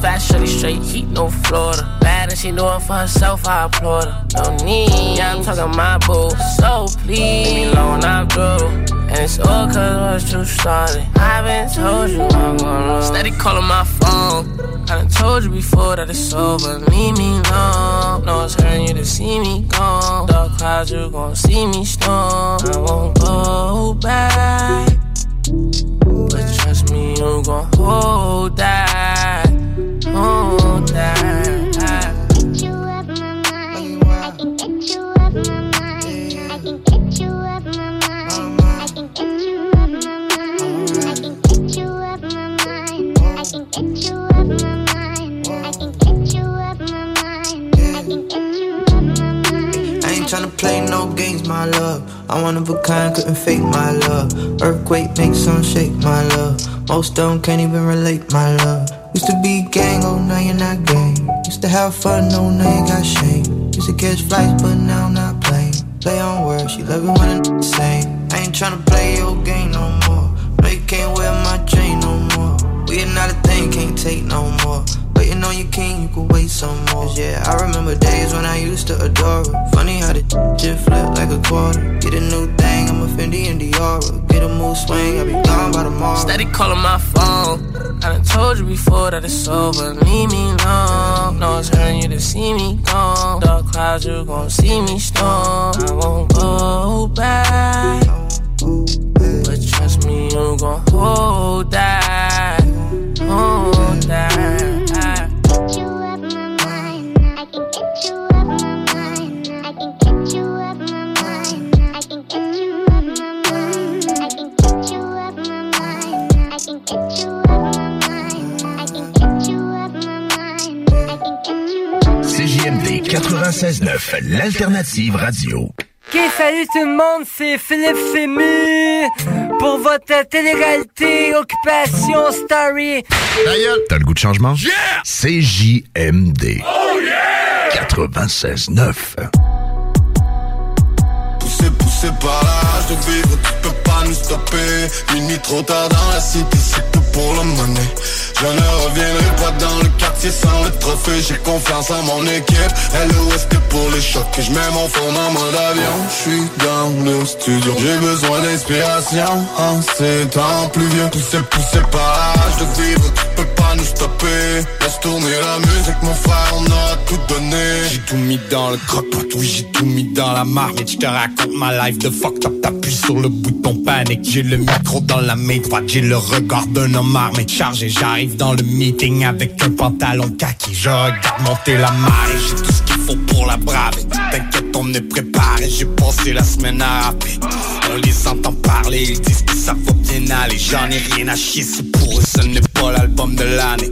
Speaker 48: Fast, shorty, straight heat, no Florida. Bad and she do it for herself, I applaud her. No need, yeah, I'm talking my boo. So please, leave me alone, I'm through. And it's all cause what you started. I've been told you I'm gonna Steady calling my phone. I done told you before that it's over. Leave me alone. No, it's hurting you to see me gone. Dark clouds, you gon' see me storm. I won't go back. But trust me, you gon' hold that.
Speaker 39: No games, my love. I'm one of a kind, couldn't fake my love. Earthquake makes some shake, my love. Most them can't even relate, my love. Used to be gang, oh now you're not gang. Used to have fun, oh now you got shame. Used to catch flights, but now I'm not playing. Play on words, she love it when the same. I ain't tryna play your game no more. No, you can't wear my chain no more. We are not a thing, can't take no more. Waiting on your king, you could wait some more. Yeah, I remember days when I used to adore her. Funny how the shit flip like a quarter. Get a new thing, I'm a Fendi and Diora. Get a move swing, I'll be gone by tomorrow.
Speaker 48: Steady calling my phone. I done told you before that it's over. Leave me alone. No, it's hurting you to see me gone. Dark clouds, you gon' see me storm. I won't go back. But trust me, you gon' hold that.
Speaker 30: 96.9, l'alternative radio.
Speaker 49: Ok, salut tout le monde, c'est Philippe Fému pour votre télé-réalité Occupation Story.
Speaker 50: D'ailleurs, t'as le goût de changement? Yeah! CJMD. Oh yeah! 96.9.
Speaker 27: Poussé, poussé par l'âge de vivre, tu peux pas nous stopper. Minuit trop tard dans la cité, c'est pour le money. Je ne reviendrai pas dans le quartier sans le trophée. J'ai confiance en mon équipe. LOS que pour les chocs. Et je mets mon fond en mode avion? Je suis dans le studio. J'ai besoin d'inspiration en ces temps pluvieux. Poussé, poussé par l'âge de vivre, tu peux pas nous stopper. Laisse tourner la musique, mon frère, on a tout donné.
Speaker 51: J'ai tout mis dans le croque-pot, oui, j'ai tout mis dans la marmite. Je te raconte ma life de fuck up, t'appuies sur le bouton panique. J'ai le micro dans la main droite, j'ai le regard d'un homme chargé. J'arrive dans le meeting avec un pantalon kaki. Je regarde monter la marée, j'ai tout ce qu'il faut pour la braver. T'inquiète, on est préparé, j'ai passé la semaine à rapper. On les entend parler, ils disent que ça va bien aller. J'en ai rien à chier, c'est pour eux, ce n'est pas l'album de l'année.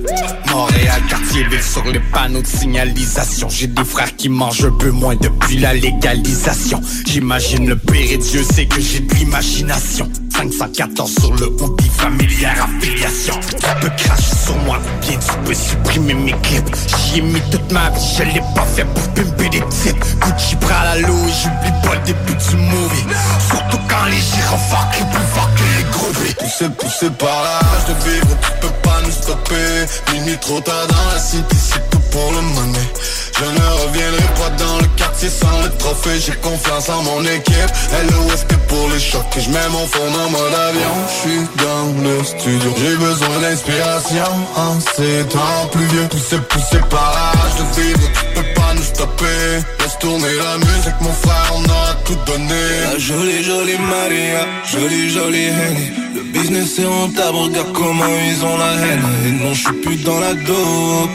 Speaker 51: Montréal, quartier ville sur les panneaux de signalisation. J'ai des frères qui mangent un peu moins depuis la légalisation. J'imagine le pire et Dieu sait que j'ai de l'imagination. 514 sur le hoodie, familière affiliation. Tu peux cracher sur moi ou bien tu peux supprimer mes clips. J'y ai mis toute ma vie, je l'ai pas fait pour pimper des titres. Gucci bras à l'eau et j'oublie pas le début du movie. Surtout quand les gyrophares crient plus fort que les gros billes.
Speaker 27: Poussé, poussé par l'âge de vivre, tu peux pas nous stopper. Minuit trop tard dans la cité, c'est tout Je ne reviendrai pas dans le quartier sans le trophée. J'ai confiance en mon équipe. LOS que pour les chocs? Et je mets mon fond en mode avion. Je suis dans le studio. J'ai besoin d'inspiration en ces temps pluvieux. Poussé, poussé par l'âge de vivre, tu peux pas nous stopper. Laisse tourner la musique, mon frère, on a tout donné.
Speaker 51: La jolie, jolie Maria, jolie, jolie Henny. Le business est rentable, regarde comment ils ont la haine. Et non, je suis plus dans la dope.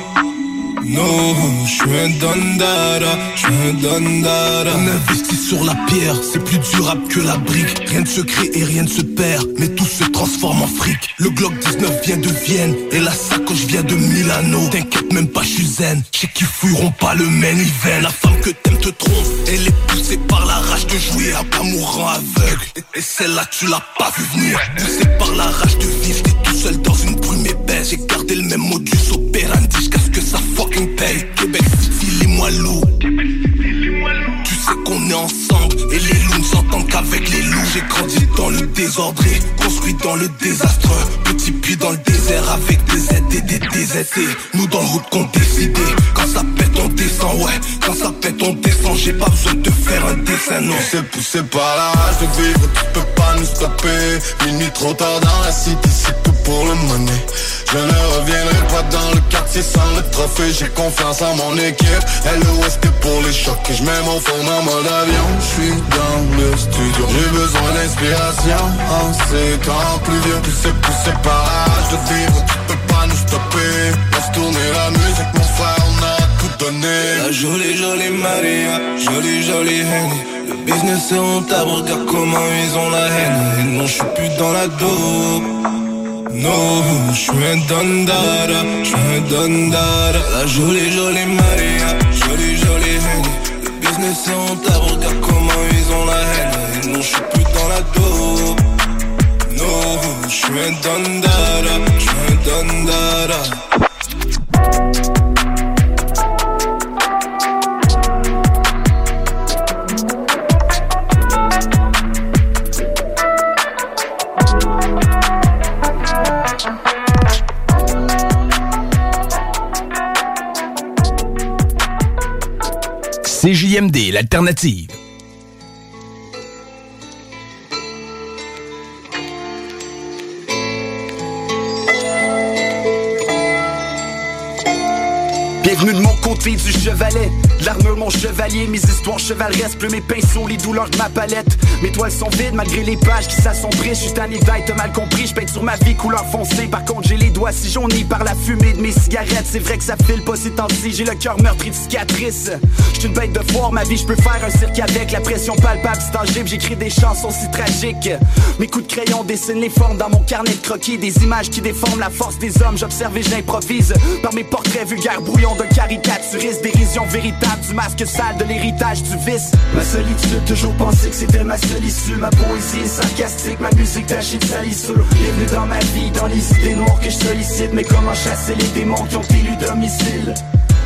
Speaker 51: Non, je suis un dandara, je suis un dandara.
Speaker 20: On investit sur la pierre, c'est plus durable que la brique. Rien ne se crée et rien ne se perd, mais tout se transforme en fric. Le Glock 19 vient de Vienne et la sacoche vient de Milano. T'inquiète même pas, je suis zen. Je sais qu'ils fouilleront pas le Manivan. La femme que t'aimes te trompe, elle est poussée par la rage de jouer à pas mourant aveugle. Et, et celle-là, tu l'as pas vu venir. Poussée par la rage de vivre, t'es tout seul dans une brume épaisse. J'ai gardé le même modus operandi Tu sais qu'on est ensemble et les loups s'entendent qu'avec les loups. J'ai grandi dans le désordre construit dans le désastre. Petit puits dans le désert avec des aides et des DZT. Nous dans le route qu'on décidé. Quand ça pète, on descend, ouais. Quand ça pète, on descend. J'ai pas besoin de faire un dessin, non.
Speaker 27: Poussé, poussé par la rage de vivre, tu peux pas nous stopper. Minuit trop tard dans la cité, c'est tout pour le money. Je ne reviendrai pas dans le quartier sans le trophée. J'ai confiance en mon équipe. LOS que pour les chocs. Et je mets mon fond en mode avion. Je suis dans le studio. J'ai besoin d'inspiration en ces temps pluvieux. Poussé, poussé par l'âge de vivre, tu peux pas nous stopper. Laisse tourner la musique, mon frère, on a tout donné.
Speaker 51: La jolie, jolie Maria, jolie, jolie Henny. Le business est rentable, regarde comment ils ont la haine. Et non, je suis plus dans la dope. Non, je suis un dandara, je suis un dandara. La jolie, jolie Maria, jolie, jolie Henny. Le business est rentable, regarde comment ils ont la haine. Non, je suis plus dans la dope. Non, je suis un dandara, je suis un dandara.
Speaker 50: CJMD, l'alternative.
Speaker 24: Bienvenue de mon côté du chevalet. L'armure mon chevalier, mes histoires chevaleresques Plus mes pinceaux, les douleurs de ma palette. Mes toiles sont vides malgré les pages qui s'assombrissent. Suis tanné d'être, mal compris, je peins sur ma vie couleur foncée. Par contre j'ai les doigts si jaunis par la fumée de mes cigarettes. C'est vrai que ça file pas ces temps-ci, j'ai le cœur meurtri de cicatrices. Je une bête de foire, ma vie je peux faire un cirque avec. La pression palpable, c'est tangible, j'écris des chansons si tragiques. Mes coups de crayon dessinent les formes dans mon carnet de croquis. Des images qui déforment la force des hommes, j'observe et j'improvise. Par mes portraits vulgaires brouillons d'un caricaturiste, dérision véritable du masque sale de l'héritage du vice. Ma solitude, toujours pensé que c'était ma seule issue. Ma poésie est sarcastique, ma musique tachée de salissure. Bienvenue dans ma vie, dans les idées noires que je sollicite. Mais comment chasser les démons qui ont élu domicile?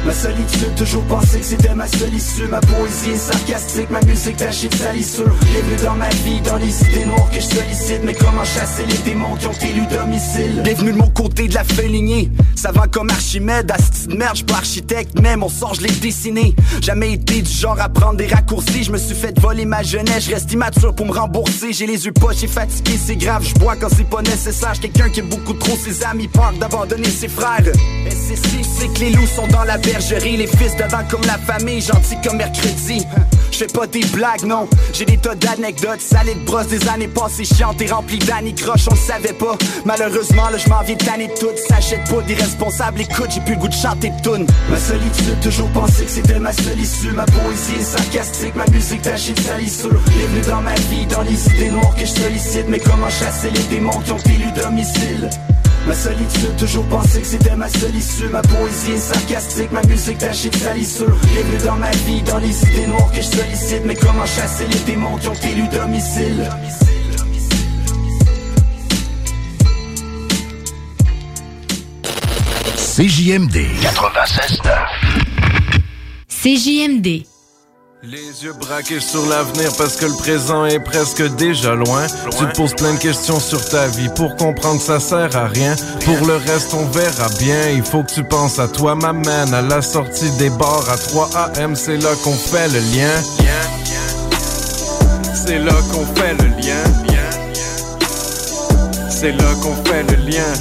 Speaker 24: Ma solitude, toujours pensé que c'était ma seule issue. Ma poésie est sarcastique, ma musique tachée de salissure Bienvenue dans ma vie, dans les idées noires que je sollicite. Mais comment chasser les démons qui ont élu domicile? Bienvenue de mon côté de la feuille lignée Savant comme Archimède, asti de merde, pas architecte Mais mon sort, je l'ai dessiné. Jamais été du genre à prendre des raccourcis. Je me suis fait voler ma jeunesse, je reste immature pour me rembourser. J'ai les yeux poches j'ai fatigué, c'est grave. Je bois quand c'est pas nécessaire, quelqu'un qui aime beaucoup trop ses amis. Peur d'abandonner ses frères. Et c'est si, c'est que les loups sont dans la les fils dedans comme la famille, gentil comme mercredi. Je fais pas des blagues, non. J'ai des tas d'anecdotes, salées de brosse des années passées chiantes et remplies d'anicroches, on le savait pas. Malheureusement, là, je m'en viens tanner toutes. S'achète pas d'irresponsables, écoute, j'ai plus le goût de chanter de. Ma solitude, toujours pensé que c'était ma seule issue. Ma poésie est sarcastique, ma musique tachée de salissure. Bienvenue dans ma vie, dans les idées noires que je sollicite. Mais comment chasser les démons qui ont élu domicile? Ma solitude, toujours pensé que c'était ma seule issue. Ma poésie est sarcastique, ma musique tachée de salissure Bienvenue dans ma vie, dans les idées noires que je sollicite. Mais comment chasser les démons qui ont élu domicile?
Speaker 50: CJMD 96.9
Speaker 35: CJMD.
Speaker 52: Les yeux braqués sur l'avenir parce que le présent est presque déjà loin. Tu te poses plein de questions sur ta vie pour comprendre ça sert à rien. Pour le reste, on verra bien. Il faut que tu penses à toi, ma man. À la sortie des bars à 3 AM, c'est là qu'on fait le lien. C'est là qu'on fait le lien. C'est là qu'on fait le lien.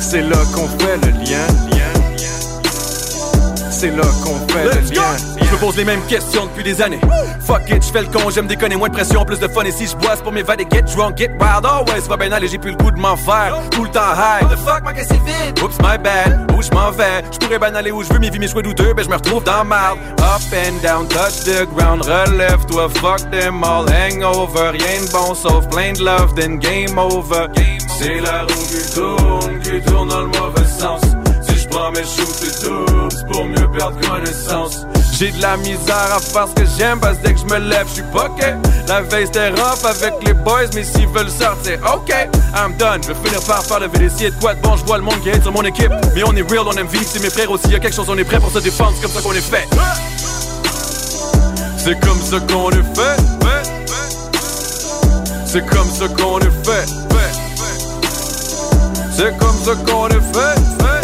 Speaker 52: C'est là qu'on fait le lien. C'est là qu'on fait le lien.
Speaker 53: Je me pose les mêmes questions depuis des années. Fuck it, je fais le con, j'aime déconner, moins de pression, plus de fun. Et si je bois, c'est pour m'évader, get drunk, get wild. Always va bien aller, j'ai plus le goût de m'en faire. Tout le temps high. The fuck, ma caisse est vide. Oops, my bad. Où je m'en vais? Je pourrais bien aller où je veux, mes vies, mes choix douteux, ben je me retrouve dans mal. Up and down, touch the ground, relève-toi, fuck them all. Hangover, rien de bon sauf plein de love, then game over. C'est la roue qui tourne, qui tourne dans le mauvais sens. Prends mes shoots, c'est tout, c'est pour mieux perdre connaissance. J'ai de la misère à faire ce que j'aime parce que dès que je me lève, je suis poqué. La veille c'était rough avec les boys, mais s'ils veulent sortir, ok, I'm done. Je vais finir par faire le VDC de quoi de bon, je vois le monde qui est sur mon équipe. Mais on est real, on aime vivre, c'est mes frères aussi. Y a quelque chose, on est prêt pour se défendre, c'est comme ça qu'on est fait. C'est comme ça qu'on est fait. C'est comme ça qu'on est fait. C'est comme ça qu'on est fait.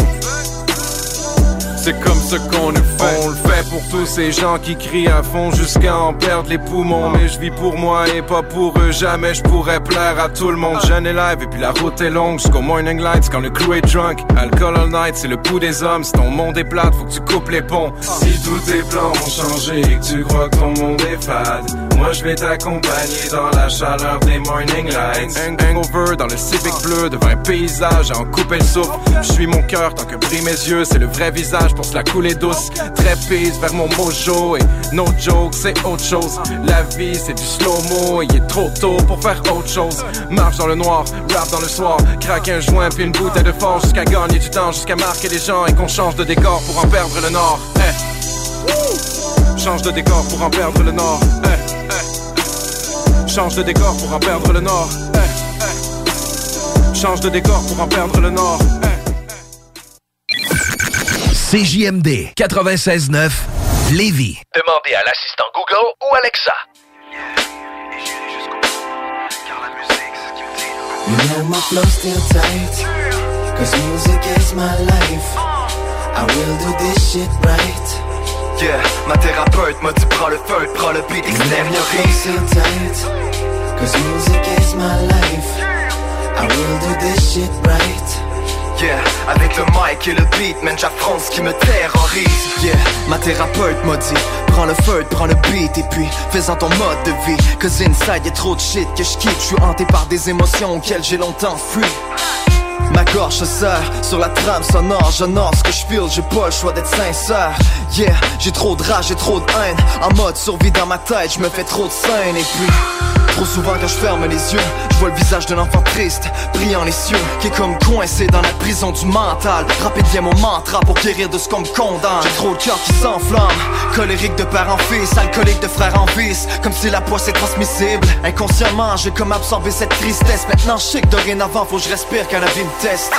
Speaker 53: C'est comme ça qu'on est fait.
Speaker 52: On le fait pour tous ces gens qui crient à fond jusqu'à en perdre les poumons. Mais je vis pour moi et pas pour eux. Jamais je pourrais plaire à tout le monde. Jeune et live et puis la route est longue jusqu'au morning lights quand le crew est drunk. Alcool all night, c'est le pouls des hommes. Si ton monde est plate, faut que tu coupes les ponts. Si tous tes plans ont changé et que tu crois que ton monde est fade, moi je vais t'accompagner dans la chaleur des morning lights. Un hangover dans le Civic bleu devant un paysage à en couper le souffle. Je suis mon cœur tant que brille mes yeux, c'est le vrai visage pour se la couler douce. Très pisse vers mon mojo et no joke, c'est autre chose. La vie c'est du slow-mo il est trop tôt pour faire autre chose. Marche dans le noir, rap dans le soir, craque un joint puis une bouteille de force jusqu'à gagner du temps, jusqu'à marquer les gens et qu'on change de décor pour en perdre le nord. Eh. Change de décor pour en perdre le nord. Eh, eh. Change de décor pour en perdre le nord. Change de décor pour en perdre le nord.
Speaker 50: CJMD 96.9 Lévis.
Speaker 30: Demandez à l'assistant Google ou Alexa.
Speaker 54: You know my flow still tight Cause music is my life I will do this shit right
Speaker 24: Yeah, ma thérapeute m'a dit prends le feu, prends le beat,
Speaker 54: You know my flow
Speaker 24: extériorise.
Speaker 54: still tight Cause music is my life I will do this shit right
Speaker 24: Yeah, avec le mic et le beat, man, j'affronte ce qui me terrorise. Yeah, ma thérapeute m'a dit, prends le feu, prends le beat, et puis fais-en ton mode de vie. Cause inside y'a trop de shit que je quitte, je suis hanté par des émotions auxquelles j'ai longtemps fui.
Speaker 21: Ma gorge serre sur la trame sonore J'honore ce que je feel, j'ai pas le choix d'être sincère. Yeah, j'ai trop de rage, j'ai trop de haine. En mode survie dans ma tête, je me fais trop de scènes. Et puis, trop souvent quand je ferme les yeux Je vois le visage d'un enfant triste, brillant les cieux Qui est comme coincé dans la prison du mental. Rappé devient mon mantra pour guérir de ce qu'on me condamne. J'ai trop le cœur qui s'enflamme Colérique de père en fils, alcoolique de frère en vice Comme si la poisse est transmissible. Inconsciemment, j'ai comme absorbé cette tristesse. Maintenant je sais que dorénavant faut que je respire quand la vie teste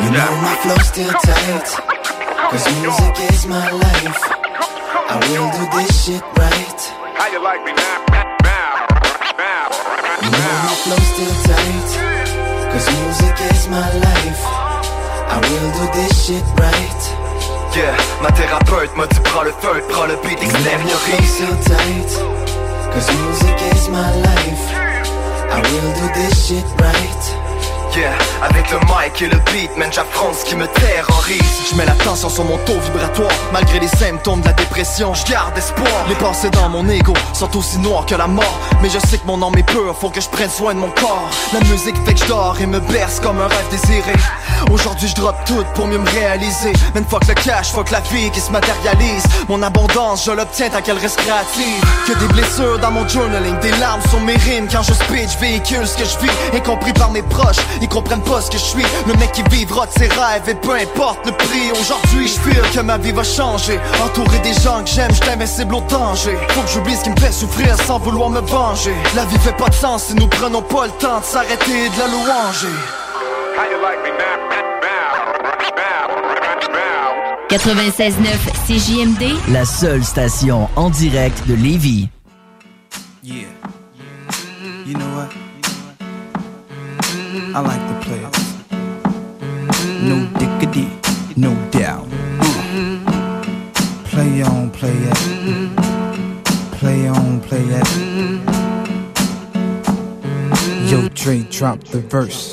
Speaker 54: You know my flow still tight. Cause music is my life. I will do this shit right.
Speaker 55: How you like me now?
Speaker 54: You know my flow still tight. Cause music is my life. I will do this shit right
Speaker 21: Yeah, ma thérapeute m'a dit prends le feu, prends le beat, extériorise
Speaker 54: still tight Cause music is my life. I will do this shit right
Speaker 21: Avec le mic et le beat, man, j'affronte ce qui me terrorise. Je mets la tension sur mon taux vibratoire, malgré les symptômes de la dépression. Je garde espoir. Les pensées dans mon ego sont aussi noires que la mort. Mais je sais que mon âme est pure, faut que je prenne soin de mon corps. La musique fait que je dors et me berce comme un rêve désiré. Aujourd'hui, je drop tout pour mieux me réaliser. Mais fuck le cash, fuck la vie qui se matérialise. Mon abondance, je l'obtiens tant qu'elle reste créative. Que des blessures dans mon journaling, des larmes sur mes rimes. Quand je speech, véhicule ce que je vis, incompris par mes proches. Ils comprennent pas ce que je suis. Le mec qui vivra de ses rêves et peu importe le prix. Aujourd'hui, je feel que ma vie va changer. Entouré des gens que j'aime, je t'invincible au danger. Faut que j'oublie ce qui me fait souffrir sans vouloir me venger. La vie fait pas de sens si nous prenons pas le temps de s'arrêter et de la louanger.
Speaker 55: How you like me now?
Speaker 56: 96.9 CJMD,
Speaker 57: La seule station en direct de Lévis.
Speaker 58: Yeah. You know what? I like the players. No diggity, no doubt. Play on, play it. Play on, play it. Yo, Dre, drop the verse.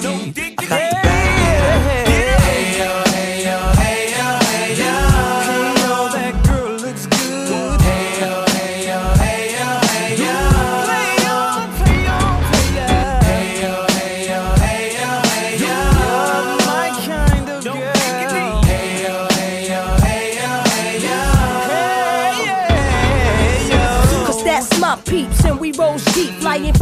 Speaker 59: I got to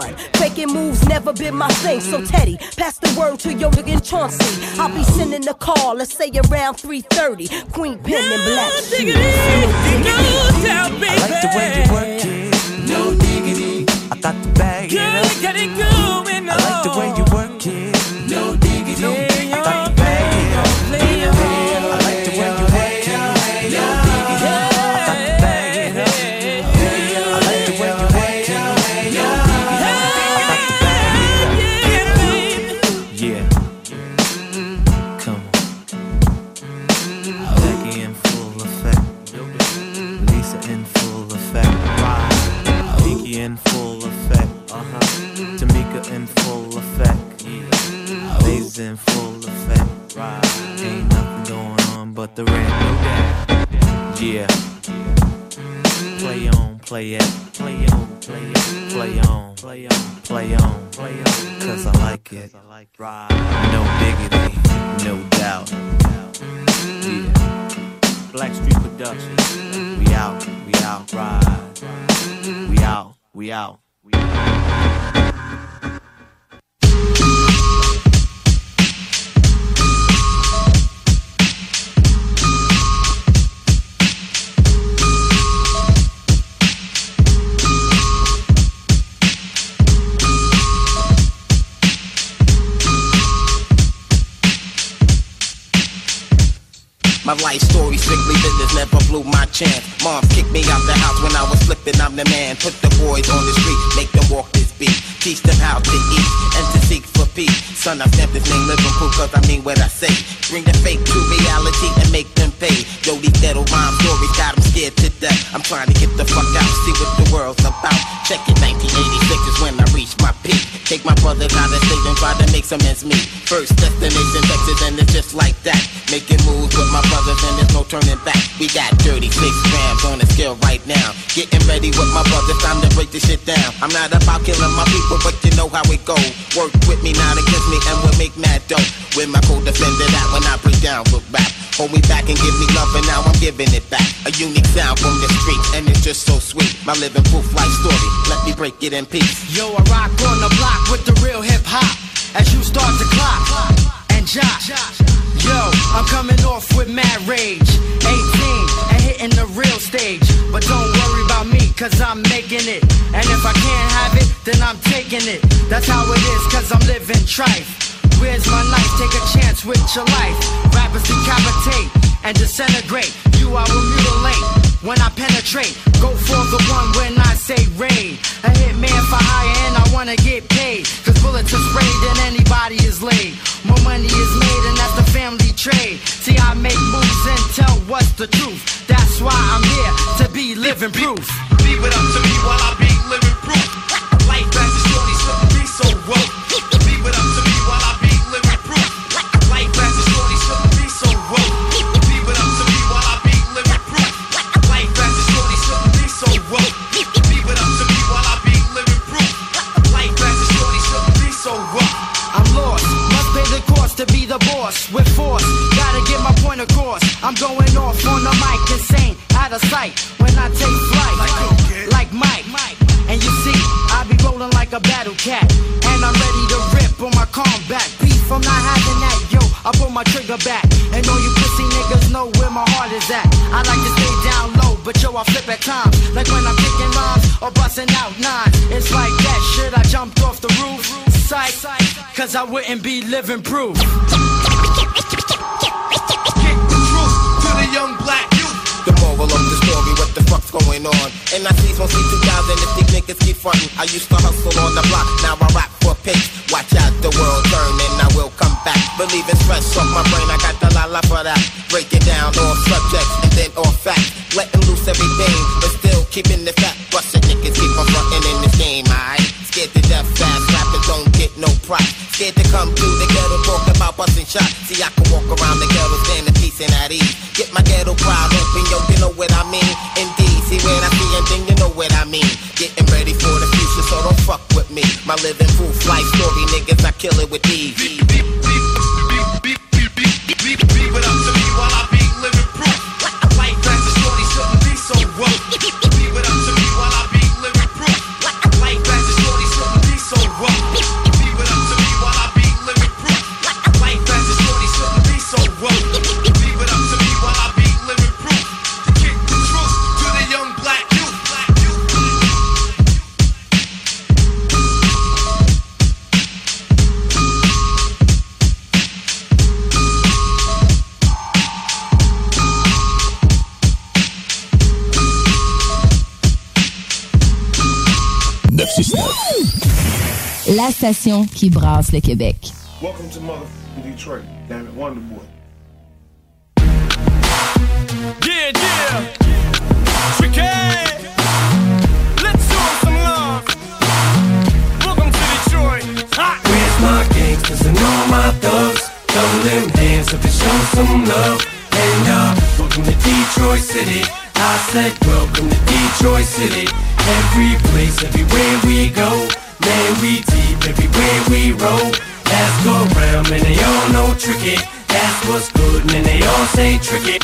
Speaker 58: Faking moves never been my thing. So Teddy, pass the word to your nigga Chauncey. I'll be sending a call, let's say around 3:30. Queen Pen and Black.
Speaker 60: No diggity, no doubt, baby.
Speaker 59: I like the way you work it. No diggity. I got to bag it
Speaker 60: Girl,
Speaker 59: up.
Speaker 60: get it going
Speaker 59: I like the way you Play on, play it. Play on, play it. Play on, play on, play on, play on. Cause I like it. No diggity, no doubt. Yeah. Blackstreet Productions. We out, we out, ride. We out, we out.
Speaker 61: My life story strictly business, never blew my chance. Mom kicked me out the house when I was slipping, I'm the man. Put the boys on the street, make them walk this beat. Teach them how to eat and to seek for peace. Son, I stamp this name living proof cause I mean what I say. Bring the fake to reality and make them pay. Yo, these ghetto rhyme stories got them scared to death. I'm trying to get the fuck out, see what the world's about. Check it, 1986 is when I reached my peak. Take my brothers out of state and try to make some ends meet. First destination Texas and it's just like that. Making moves with my brothers and there's no turning back. We got 36 grams on the scale right now. Getting ready with my brothers, time to break this shit down. I'm not about killing my people, but you know how it go. Work with me, not against me, and we'll make mad dough. With my co-defender that when I break down with rap. Hold me back and give me love, and now I'm giving it back. A unique sound from the streets, and it's just so sweet. My living proof life story, let me break it in peace.
Speaker 62: Yo, I rock on the block with the real hip hop. As you start to clock and jock. Yo, I'm coming off with mad rage. 18 and hitting the real stage. But don't worry about me, cause I'm making it. And if I can't have it, then I'm taking it. That's how it is, cause I'm living trife. Where's my knife? Take a chance with your life. Rappers decapitate and disintegrate. You I will mutilate when I penetrate. Go for the one when I say raid. A hitman for hire and I wanna get paid. Cause bullets are sprayed and anybody is laid. More money is made and trade. See, I make moves and tell what's the truth. That's why I'm here to be living proof.
Speaker 63: Leave it up to me while I be living proof.
Speaker 62: With force. Gotta get my point across. I'm going off on the mic, insane, out of sight. When I take flight, like Mike. And you see, I be rolling like a battle cat. And I'm ready to rip on my combat. Beef, I'm not having that, yo. I pull my trigger back. And all you pussy niggas know where my heart is at. I like to stay down low, but yo, I flip at times. Like when I'm kicking rhymes or busting out nines. It's like that shit, I jumped off the roof. Psych, cause I wouldn't be living proof.
Speaker 63: Kick the truth to the young black youth.
Speaker 61: The moral of the story, what the fuck's going on? And I see 1 see 2000 if these niggas keep frontin'. I used to hustle on the block, now I rap for pitch. Watch out, the world turn and I will come back. Believe it's fresh off my brain, I got the la la for that. Breaking down all subjects and then all facts. Letting loose everything, but still keeping the fat. Bustin' niggas keep on come through the ghetto talking about busting shots. See, I can walk around the ghetto standing peace and at ease. Get my ghetto crowd open, yo, you know what I mean. Indeed, see what I see and you know what I mean. Getting ready for the future, so don't fuck with me. My living proof life story, niggas, I kill it with these.
Speaker 35: La station qui brasse le Québec.
Speaker 37: Welcome to motherfucking Detroit. Damn it, Wonder Boy.
Speaker 38: Yeah, yeah. Tricky. Let's show 'em some love. Welcome to Detroit. Hot.
Speaker 62: Where's my gangsters and all my thugs? Throw them hands up and show some love. And uh, welcome to Detroit City. I said welcome to Detroit City. Every place, everywhere we go. Man, we deep everywhere we roll. Ask around, man, they all know tricky. Ask what's good, man, they all say tricky.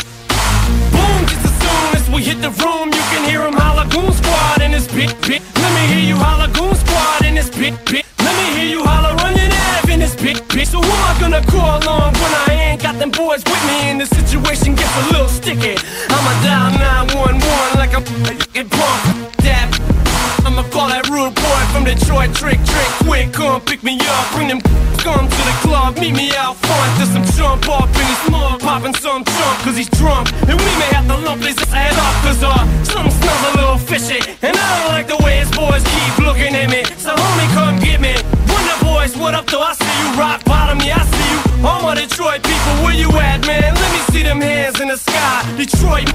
Speaker 38: Boom, just as soon as we hit the room, you can hear 'em holla goon squad in this bit bit. Let me hear you holla goon squad in this bit bit. Let me hear you holla running Ave in this bit bit. So who am I gonna call on when I ain't got them boys with me and the situation gets a little sticky? I'ma dial 911 like I'm a punk. I'ma call that rude boy from Detroit, trick, trick, quick, come pick me up, bring them come to the club, meet me out front, there's some jump up in his mug, popping some jump, cause he's drunk, and we may have to lump his head up, cause uh, something smells a little fishy, and I don't like the way his boys keep looking at me, so homie, come get me, Wonder boys, what up, though, I see you, rock bottom, yeah, I see you, all my Detroit people, where you at, man, let me see them hands in the sky, Detroit,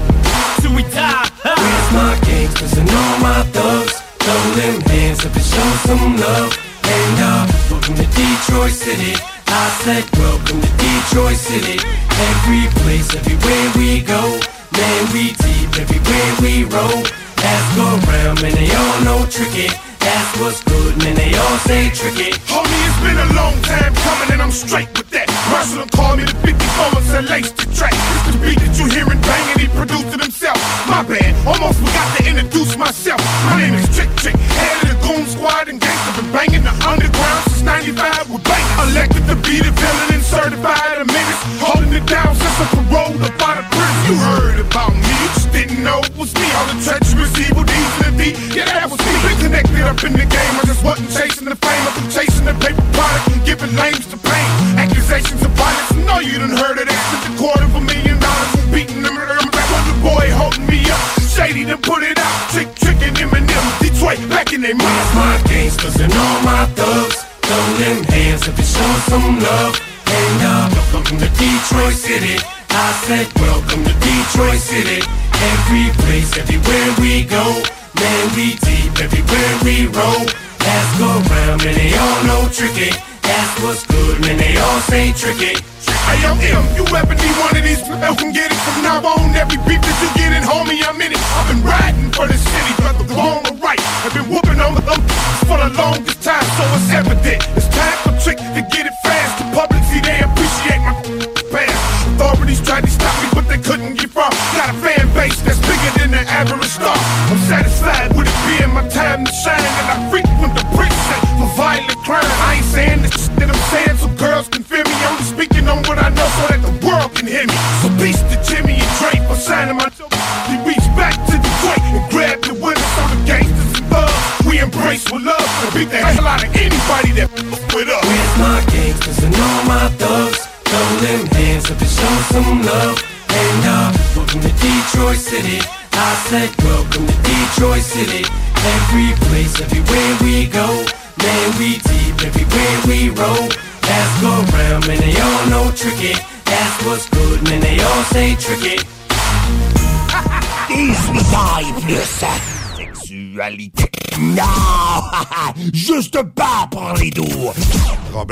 Speaker 38: till we die,
Speaker 62: Where's my gangsters and all my thugs? Throw them hands up and show some love. And uh, welcome to Detroit City. I said welcome to Detroit City. Every place, everywhere we go. Man, we deep everywhere we roll. Ask around, man, they all know tricky. Ask what's good, man, they all say tricky.
Speaker 37: Homie, it's been a long time coming and I'm straight with that. Marshall call me the 54 and said lace the track. It's the beat that you hearing banging, he produced it himself. My bad, almost forgot to introduce myself. My name is Trick Trick, head of the Goon Squad and gangster been banging the underground since 95 with banging. Elected to be the villain and certified a minute. Holding it down since I paroled up out of prison. You heard about me, you just didn't know it was me. All the treacherous evil deeds yeah that was me. Connected up in the game, I just wasn't chasing the fame. Been chasing the paper product and giving lames to pain. Accusations of violence, no you done heard of that. Since a quarter of a million dollars, from beating them, I'm back with the boy holding me up. Shady to put it out, trick tricking Eminem, Detroit back in their
Speaker 62: Where's
Speaker 37: mind.
Speaker 62: my gangsters and all my thugs? Throw them hands up and show some love. And uh, welcome to Detroit City. I said welcome to Detroit City. Every place, everywhere we go. Man, we deep everywhere we roll. Ask around, man, they all know tricky. That's what's good, man, they all say tricky.
Speaker 37: Hey, I'm M. You ever need one of these who can get it from now on? Every beat that you get in, homie, I'm in it. I've been riding for the city, whether wrong or right. I've been whooping on the um, for the longest time, so it's evident. It's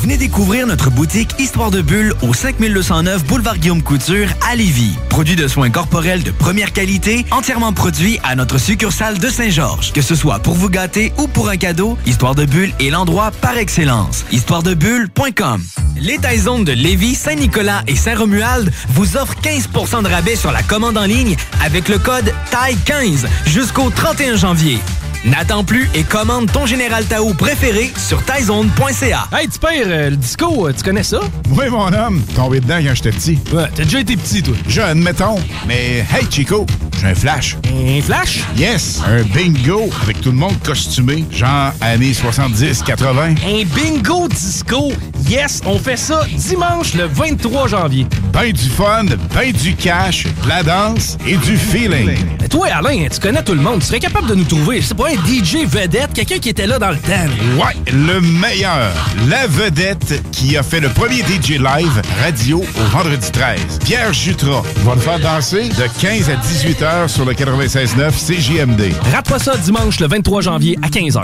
Speaker 5: Venez découvrir notre boutique Histoire de Bulle au 5209 Boulevard Guillaume Couture à Lévis. Produit de soins corporels de première qualité, entièrement produit à notre succursale de Saint-Georges. Que ce soit pour vous gâter ou pour un cadeau, Histoire de Bulle est l'endroit par excellence. Histoiredebulle.com Les Taizones de Lévis, Saint-Nicolas et Saint-Romuald vous offrent 15% de rabais sur la commande en ligne avec le code TAI15 jusqu'au 31 janvier. N'attends plus et commande ton Général Tao préféré sur taizone.ca.
Speaker 64: Hey, tu pères, euh, le disco, euh, tu connais ça?
Speaker 7: Oui, mon homme. Tombé dedans quand j'étais petit.
Speaker 64: Ouais, t'as déjà été petit, toi.
Speaker 7: Jeune, mettons. Mais hey, Chico, j'ai un flash.
Speaker 64: Un flash?
Speaker 7: Yes, un bingo avec tout le monde costumé, genre années 70-80.
Speaker 64: Un bingo disco? Yes, on fait ça dimanche le 23 janvier.
Speaker 7: Ben du fun, ben du cash, de la danse et du feeling.
Speaker 64: Mais toi, Alain, tu connais tout le monde. Tu serais capable de nous trouver, c'est pas DJ vedette, quelqu'un qui était là dans le temps.
Speaker 7: Ouais, le meilleur. La vedette qui a fait le premier DJ live radio au vendredi 13. Pierre Jutras va le faire danser? De 15 à 18 heures sur le 96.9 CJMD.
Speaker 64: Rate pas ça dimanche le 23 janvier à 15h.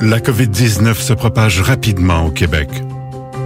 Speaker 65: La COVID-19 se propage rapidement au Québec.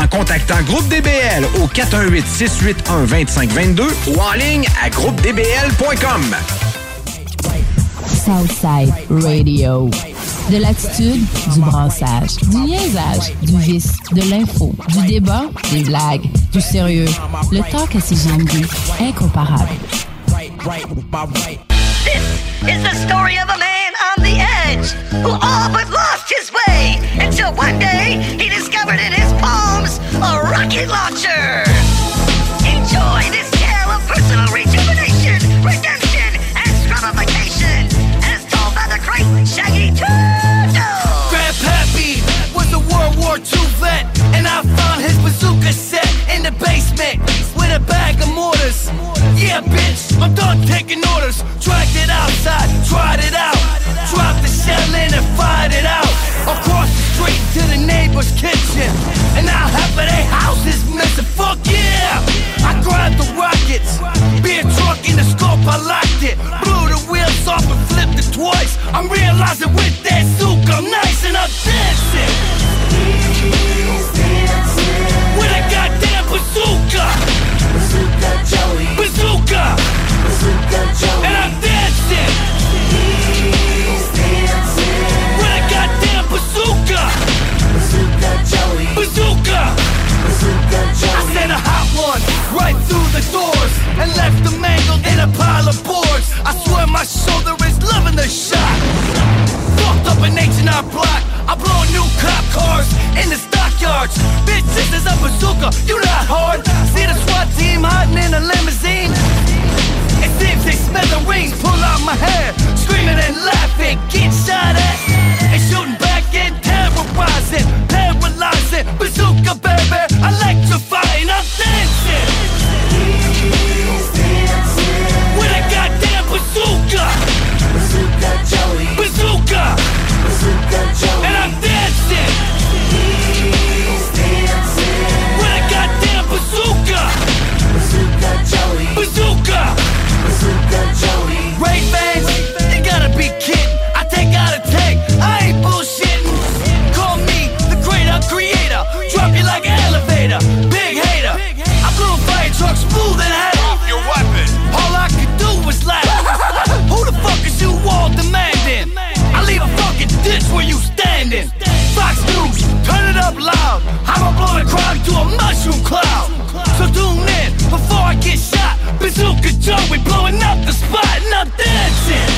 Speaker 66: en contactant Groupe DBL au 418-681-2522 ou en ligne à groupedbl.com.
Speaker 35: Southside Radio. De l'attitude, du brassage, du niaisage, du vice, de l'info, du débat, des blagues, du sérieux. Le talk à CGMD, incomparable.
Speaker 67: is the story of a man on the edge who all but lost his way until one day he discovered in his palms a rocket launcher. Enjoy this tale of personal rejuvenation, redemption, and scrubification as told by the great Shaggy Turtle.
Speaker 11: Grandpappy was a World War II vet, and I found his bazooka set in the basement with a bag of mortars. Yeah, bitch, I'm done taking orders. Dragged it outside, tried it out, dropped the shell in and fired it out. Across street to the neighbor's kitchen, and half of their house is missing. Fuck yeah! I grabbed the rockets, beer truck in the scope, I locked it. Blew the wheels off and flipped it twice. I'm realizing with that souk, I'm nice and I'm dancing. And left them mangled in a pile of boards. I swear my shoulder is loving the shot. Fucked up an H&R block. I blow new cop cars in the stockyards. Bitch, this is a bazooka. You not hard. See the SWAT team hiding in a limousine. It seems they smell the rings pull out my hair. Screaming and laughing, get shot at. And shooting back and terrorizing, paralyzing. Bazooka, baby, electrifying. I'm dancing. the job. mushroom cloud. So tune in before I get shot. Bazooka Joe, we blowing up the spot, and I'm dancing.